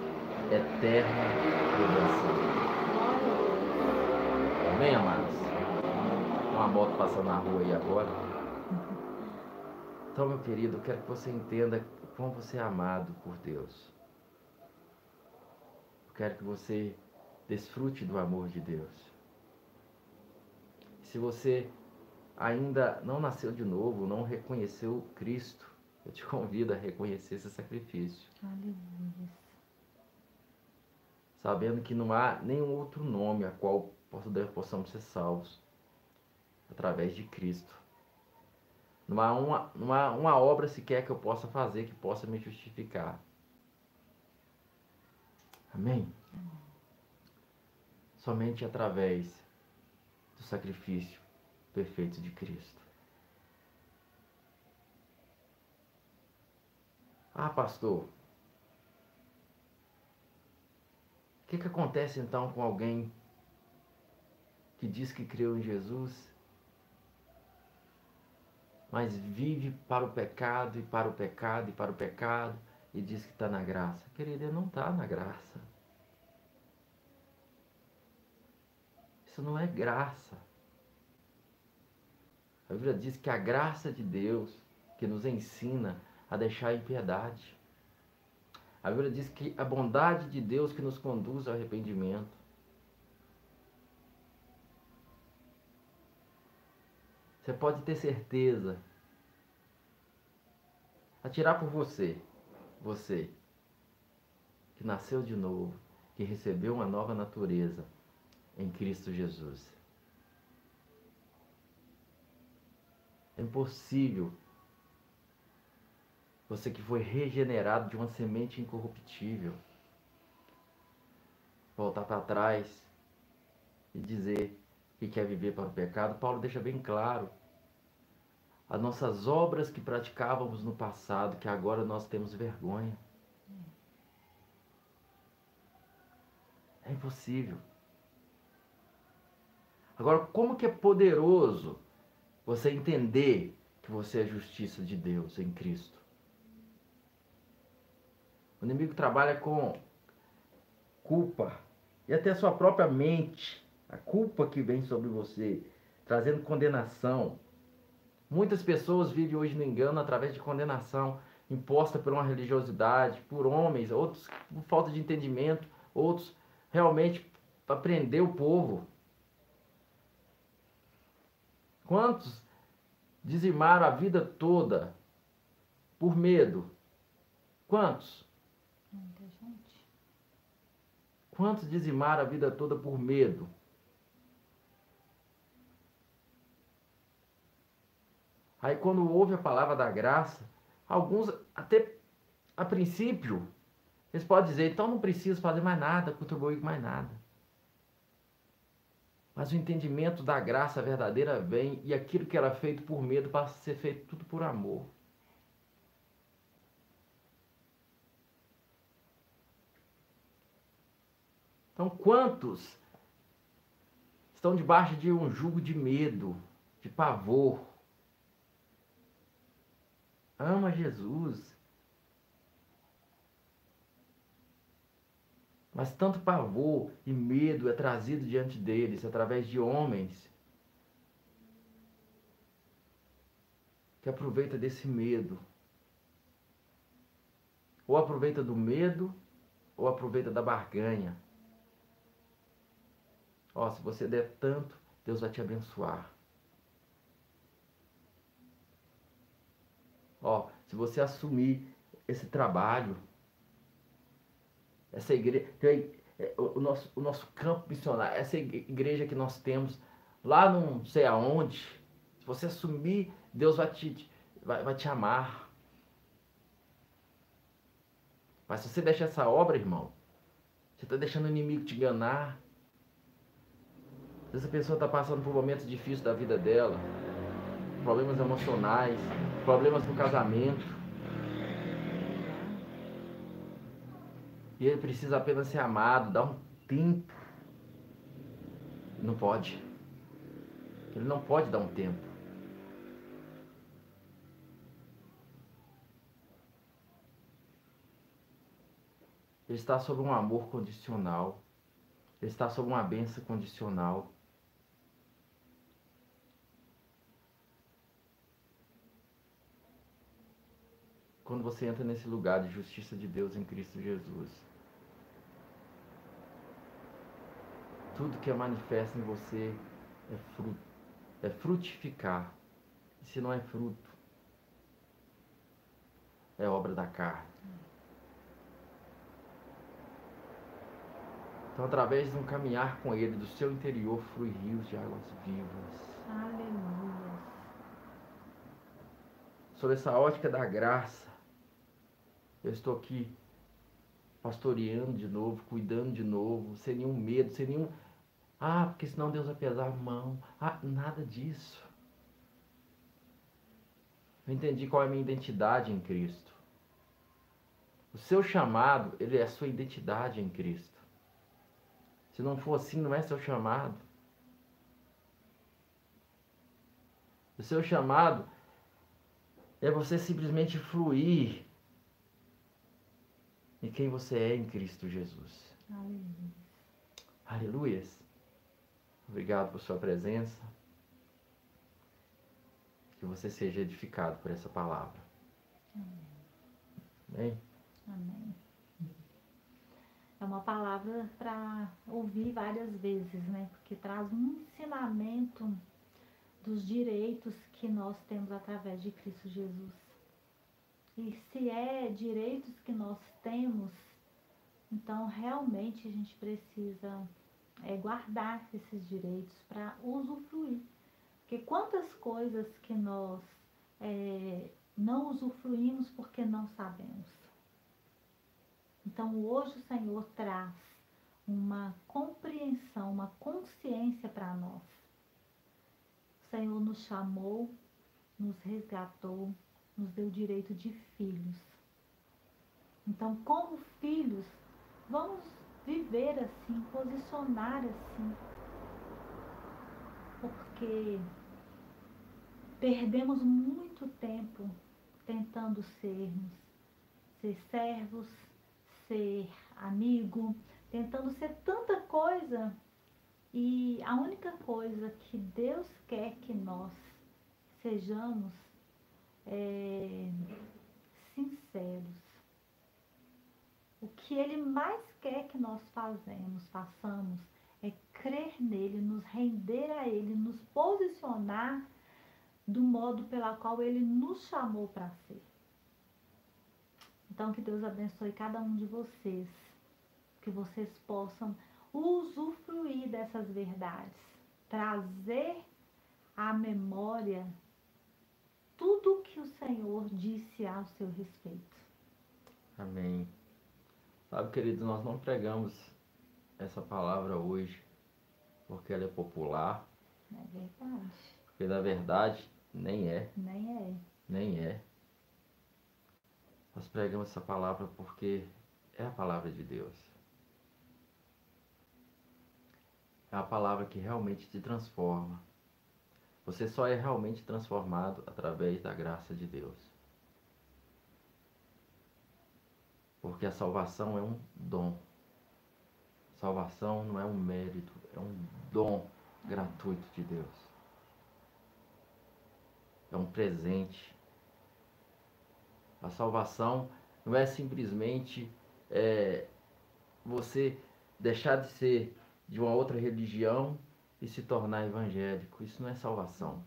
eterna redenção. Amém, amados? Uma moto passando na rua aí agora. Então, meu querido, eu quero que você entenda como você é amado por Deus. Eu quero que você desfrute do amor de Deus. Se você ainda não nasceu de novo, não reconheceu Cristo Eu te convido a reconhecer esse sacrifício. Aleluia. Sabendo que não há nenhum outro nome a qual possamos ser salvos através de Cristo. Não há, uma, não há uma obra sequer que eu possa fazer que possa me justificar. Amém? Somente através do sacrifício perfeito de Cristo. Ah, pastor, o que, que acontece então com alguém que diz que creu em Jesus, mas vive para o pecado e para o pecado e para o pecado e diz que está na graça? Querido, ele não está na graça. Isso não é graça. A Bíblia diz que a graça de Deus que nos ensina a deixar a impiedade. A Bíblia diz que a bondade de Deus que nos conduz ao arrependimento. Você pode ter certeza. Atirar por você, você que nasceu de novo, que recebeu uma nova natureza em Cristo Jesus. É impossível você que foi regenerado de uma semente incorruptível. Voltar para trás e dizer que quer viver para o pecado, Paulo deixa bem claro. As nossas obras que praticávamos no passado, que agora nós temos vergonha. É impossível. Agora, como que é poderoso você entender que você é justiça de Deus em Cristo? O inimigo trabalha com culpa e até a sua própria mente, a culpa que vem sobre você, trazendo condenação. Muitas pessoas vivem hoje no engano através de condenação imposta por uma religiosidade, por homens, outros por falta de entendimento, outros realmente para prender o povo. Quantos dizimaram a vida toda por medo? Quantos? Muita gente. Quantos dizimaram a vida toda por medo? Aí quando ouve a palavra da graça, alguns até a princípio, eles podem dizer, então não preciso fazer mais nada, contribuir mais nada. Mas o entendimento da graça verdadeira vem e aquilo que era feito por medo passa a ser feito tudo por amor. Então, quantos estão debaixo de um jugo de medo, de pavor? Ama Jesus. Mas tanto pavor e medo é trazido diante deles através de homens que aproveita desse medo. Ou aproveita do medo, ou aproveita da barganha. Ó, se você der tanto, Deus vai te abençoar. Ó, se você assumir esse trabalho, essa igreja, é, o nosso, o nosso campo missionário, essa igreja que nós temos lá não sei aonde, se você assumir, Deus vai te, vai, vai te amar. Mas se você deixar essa obra, irmão, você está deixando o inimigo te enganar. Essa pessoa está passando por momentos difíceis da vida dela, problemas emocionais, problemas no casamento. E ele precisa apenas ser amado, dar um tempo. Não pode. Ele não pode dar um tempo. Ele está sob um amor condicional. Ele está sob uma benção condicional. Quando você entra nesse lugar de justiça de Deus em Cristo Jesus. Tudo que é manifesto em você é fruto, é frutificar. E se não é fruto, é obra da carne. Então, através de um caminhar com Ele, do seu interior flui rios de águas vivas. Aleluia. Sobre essa ótica da graça, eu estou aqui pastoreando de novo, cuidando de novo, sem nenhum medo, sem nenhum. Ah, porque senão Deus vai pesar a mão. Ah, nada disso. Eu entendi qual é a minha identidade em Cristo. O seu chamado, ele é a sua identidade em Cristo. Se não for assim, não é seu chamado. O seu chamado é você simplesmente fluir em quem você é em Cristo Jesus. Aleluia. Aleluias. Obrigado por sua presença. Que você seja edificado por essa palavra. Amém. Amém. É uma palavra para ouvir várias vezes, né? Porque traz um ensinamento dos direitos que nós temos através de Cristo Jesus. E se é direitos que nós temos, então realmente a gente precisa é, guardar esses direitos para usufruir. Porque quantas coisas que nós é, não usufruímos porque não sabemos. Então hoje o Senhor traz uma compreensão, uma consciência para nós. O Senhor nos chamou, nos resgatou, nos deu o direito de filhos. Então, como filhos, vamos viver assim, posicionar assim. Porque perdemos muito tempo tentando sermos, ser servos, ser amigo, tentando ser tanta coisa. E a única coisa que Deus quer que nós sejamos é, sinceros. O que Ele mais quer que nós fazemos, façamos, é crer nele, nos render a Ele, nos posicionar do modo pela qual Ele nos chamou para ser. Então, que Deus abençoe cada um de vocês, que vocês possam usufruir dessas verdades, trazer à memória tudo que o Senhor disse ao seu respeito. Amém. Sabe, querido, nós não pregamos essa palavra hoje porque ela é popular. É verdade. Porque na verdade nem é. Nem é. Nem é. Nós pregamos essa palavra porque é a palavra de Deus. É a palavra que realmente te transforma você só é realmente transformado através da graça de Deus. Porque a salvação é um dom. Salvação não é um mérito, é um dom gratuito de Deus. É um presente. A salvação não é simplesmente é, você deixar de ser de uma outra religião e se tornar evangélico. Isso não é salvação.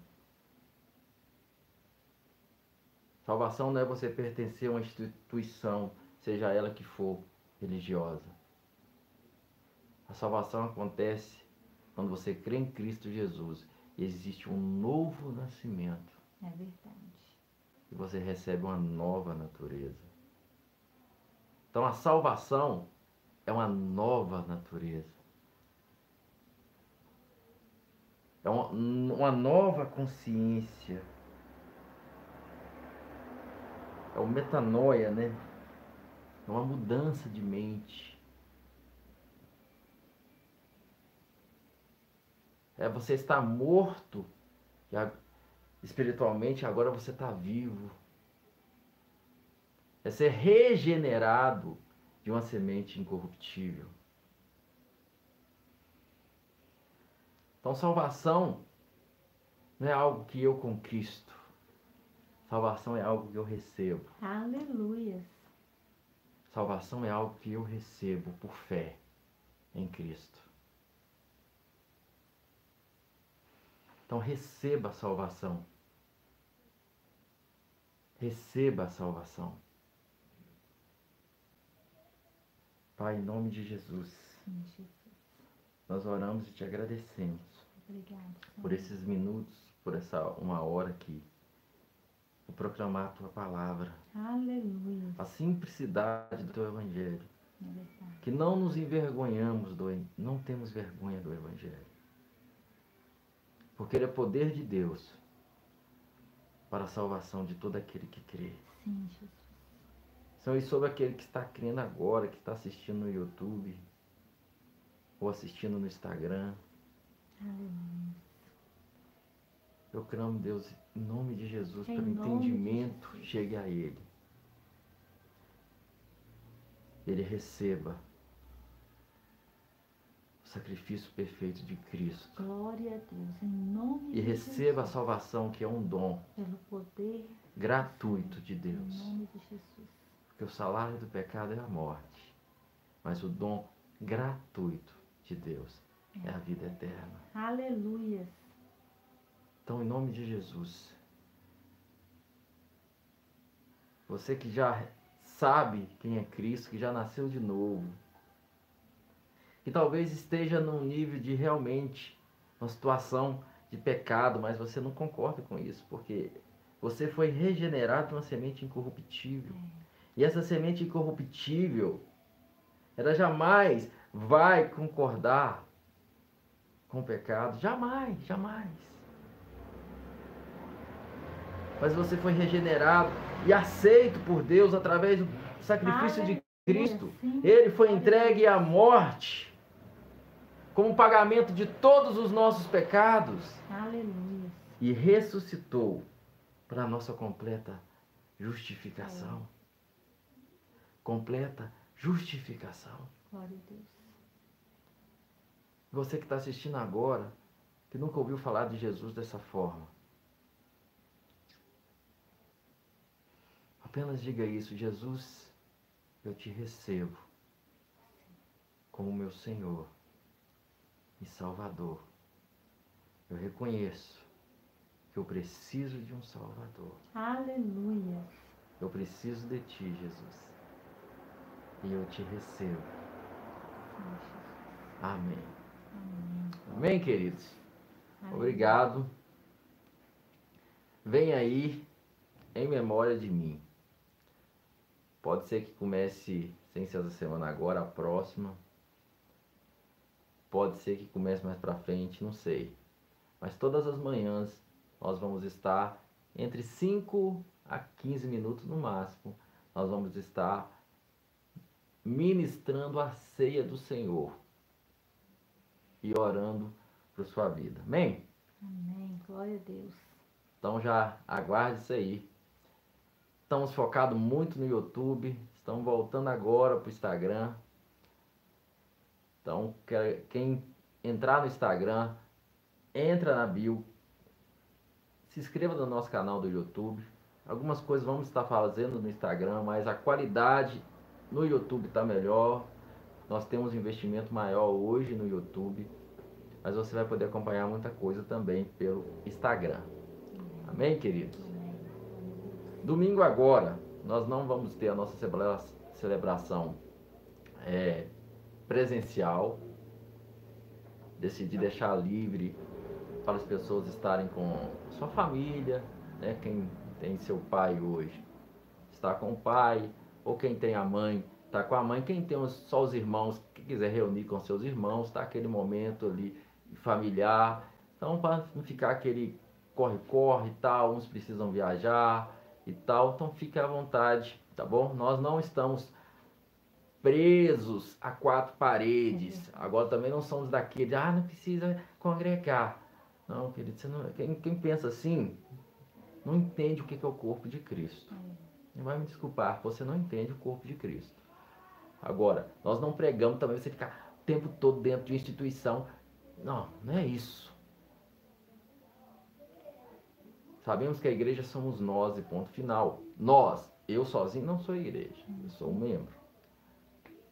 Salvação não é você pertencer a uma instituição, seja ela que for religiosa. A salvação acontece quando você crê em Cristo Jesus e existe um novo nascimento. É verdade. E você recebe uma nova natureza. Então a salvação é uma nova natureza. É uma, nova consciência. É o metanoia, né? É uma mudança de mente. É você estar morto espiritualmente, agora você está vivo. É ser regenerado de uma semente incorruptível. Então, salvação não é algo que eu conquisto. Salvação é algo que eu recebo. Aleluia. Salvação é algo que eu recebo por fé em Cristo. Então receba a salvação. Receba a salvação. Pai, em nome de Jesus, nós oramos e te agradecemos. Obrigado, por esses minutos, por essa uma hora aqui, proclamar a tua palavra, Aleluia. a simplicidade do teu evangelho, É que não nos envergonhamos do, não temos vergonha do evangelho. Porque ele é poder de Deus para a salvação de todo aquele que crê. Sim, Jesus. São e sobre aquele que está crendo agora, que está assistindo no YouTube, ou assistindo no Instagram. Aleluia. Eu clamo, Deus, em nome de Jesus, Em para o entendimento Jesus. chegue a Ele. Ele receba o sacrifício perfeito de Cristo. Glória a Deus. Em nome E de receba a salvação, que é um dom Pelo poder gratuito de Em Deus. nome de Jesus. Porque o salário do pecado é a morte, mas o dom gratuito de Deus é a vida eterna. Aleluia. Então, em nome de Jesus, você que já sabe quem é Cristo, que já nasceu de novo, que talvez esteja num nível de realmente uma situação de pecado, mas você não concorda com isso, porque você foi regenerado de uma semente incorruptível. E essa semente incorruptível, ela jamais vai concordar com o pecado. Jamais, jamais. Mas você foi regenerado e aceito por Deus através do sacrifício de Cristo. Ele foi entregue à morte como pagamento de todos os nossos pecados Aleluia. e ressuscitou para a nossa completa justificação. Completa justificação. Glória a Deus. Você que está assistindo agora, que nunca ouviu falar de Jesus dessa forma, apenas diga isso: Jesus, eu te recebo como meu Senhor e Salvador. Eu reconheço que eu preciso de um Salvador. Aleluia. Eu preciso de ti, Jesus. E eu te recebo. Amém. Amém. Amém, queridos? Aleluia. Obrigado. Vem aí em memória de mim. Pode ser que comece sem ser essa semana agora, a próxima. Pode ser que comece mais pra frente, não sei. Mas todas as manhãs nós vamos estar entre 5 a 15 minutos no máximo. Nós vamos estar ministrando a ceia do Senhor e orando por sua vida. Amém? Amém. Glória a Deus. Então já aguarde isso aí. Estamos focados muito no YouTube. Estamos voltando agora para o Instagram. Então, que- quem entrar no Instagram, entra na bio. Se inscreva no nosso canal do YouTube. Algumas coisas vamos estar fazendo no Instagram, mas a qualidade no YouTube está melhor. Nós temos um investimento maior hoje no YouTube. Mas você vai poder acompanhar muita coisa também pelo Instagram. Amém, queridos? Domingo agora, nós não vamos ter a nossa celebra- celebração é, presencial. Decidi deixar livre para as pessoas estarem com sua família, né? Quem tem seu pai hoje está com o pai, ou quem tem a mãe está com a mãe. Quem tem os- só os irmãos, que quiser reunir com seus irmãos, está aquele momento ali familiar. Então, para não ficar aquele corre-corre e tal, uns precisam viajar e tal, então fique à vontade, tá bom? Nós não estamos presos a quatro paredes. Agora também não somos daqueles, ah, não precisa congregar. Não, querido, você não, quem, quem pensa assim não entende o que é o corpo de Cristo. Não vai me desculpar, você não entende o corpo de Cristo. Agora, nós não pregamos também você ficar o tempo todo dentro de uma instituição. Não, não é isso. Sabemos que a igreja somos nós e ponto final. Nós, eu sozinho não sou igreja, eu sou um membro.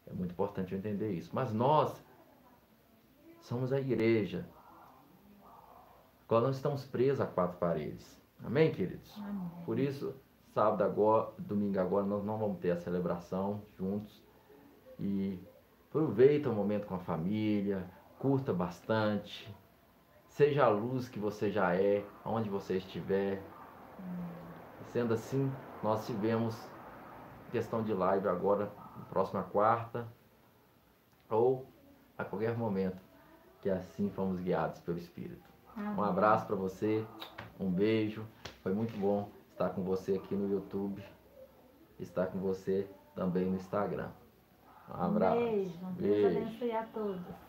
É muito importante eu entender isso. Mas nós somos a igreja. Agora não estamos presos a quatro paredes. Amém, queridos? Amém. Por isso, sábado agora, domingo agora, nós não vamos ter a celebração juntos. E Aproveita o momento com a família, curta bastante. Seja a luz que você já é, onde você estiver. Sendo assim, nós tivemos questão de live agora, próxima quarta, ou a qualquer momento, que assim fomos guiados pelo Espírito. Amém. Um abraço para você, um beijo. Foi muito bom estar com você aqui no YouTube, estar com você também no Instagram. Um abraço. Beijo. Deus Beijo. abençoe a todos.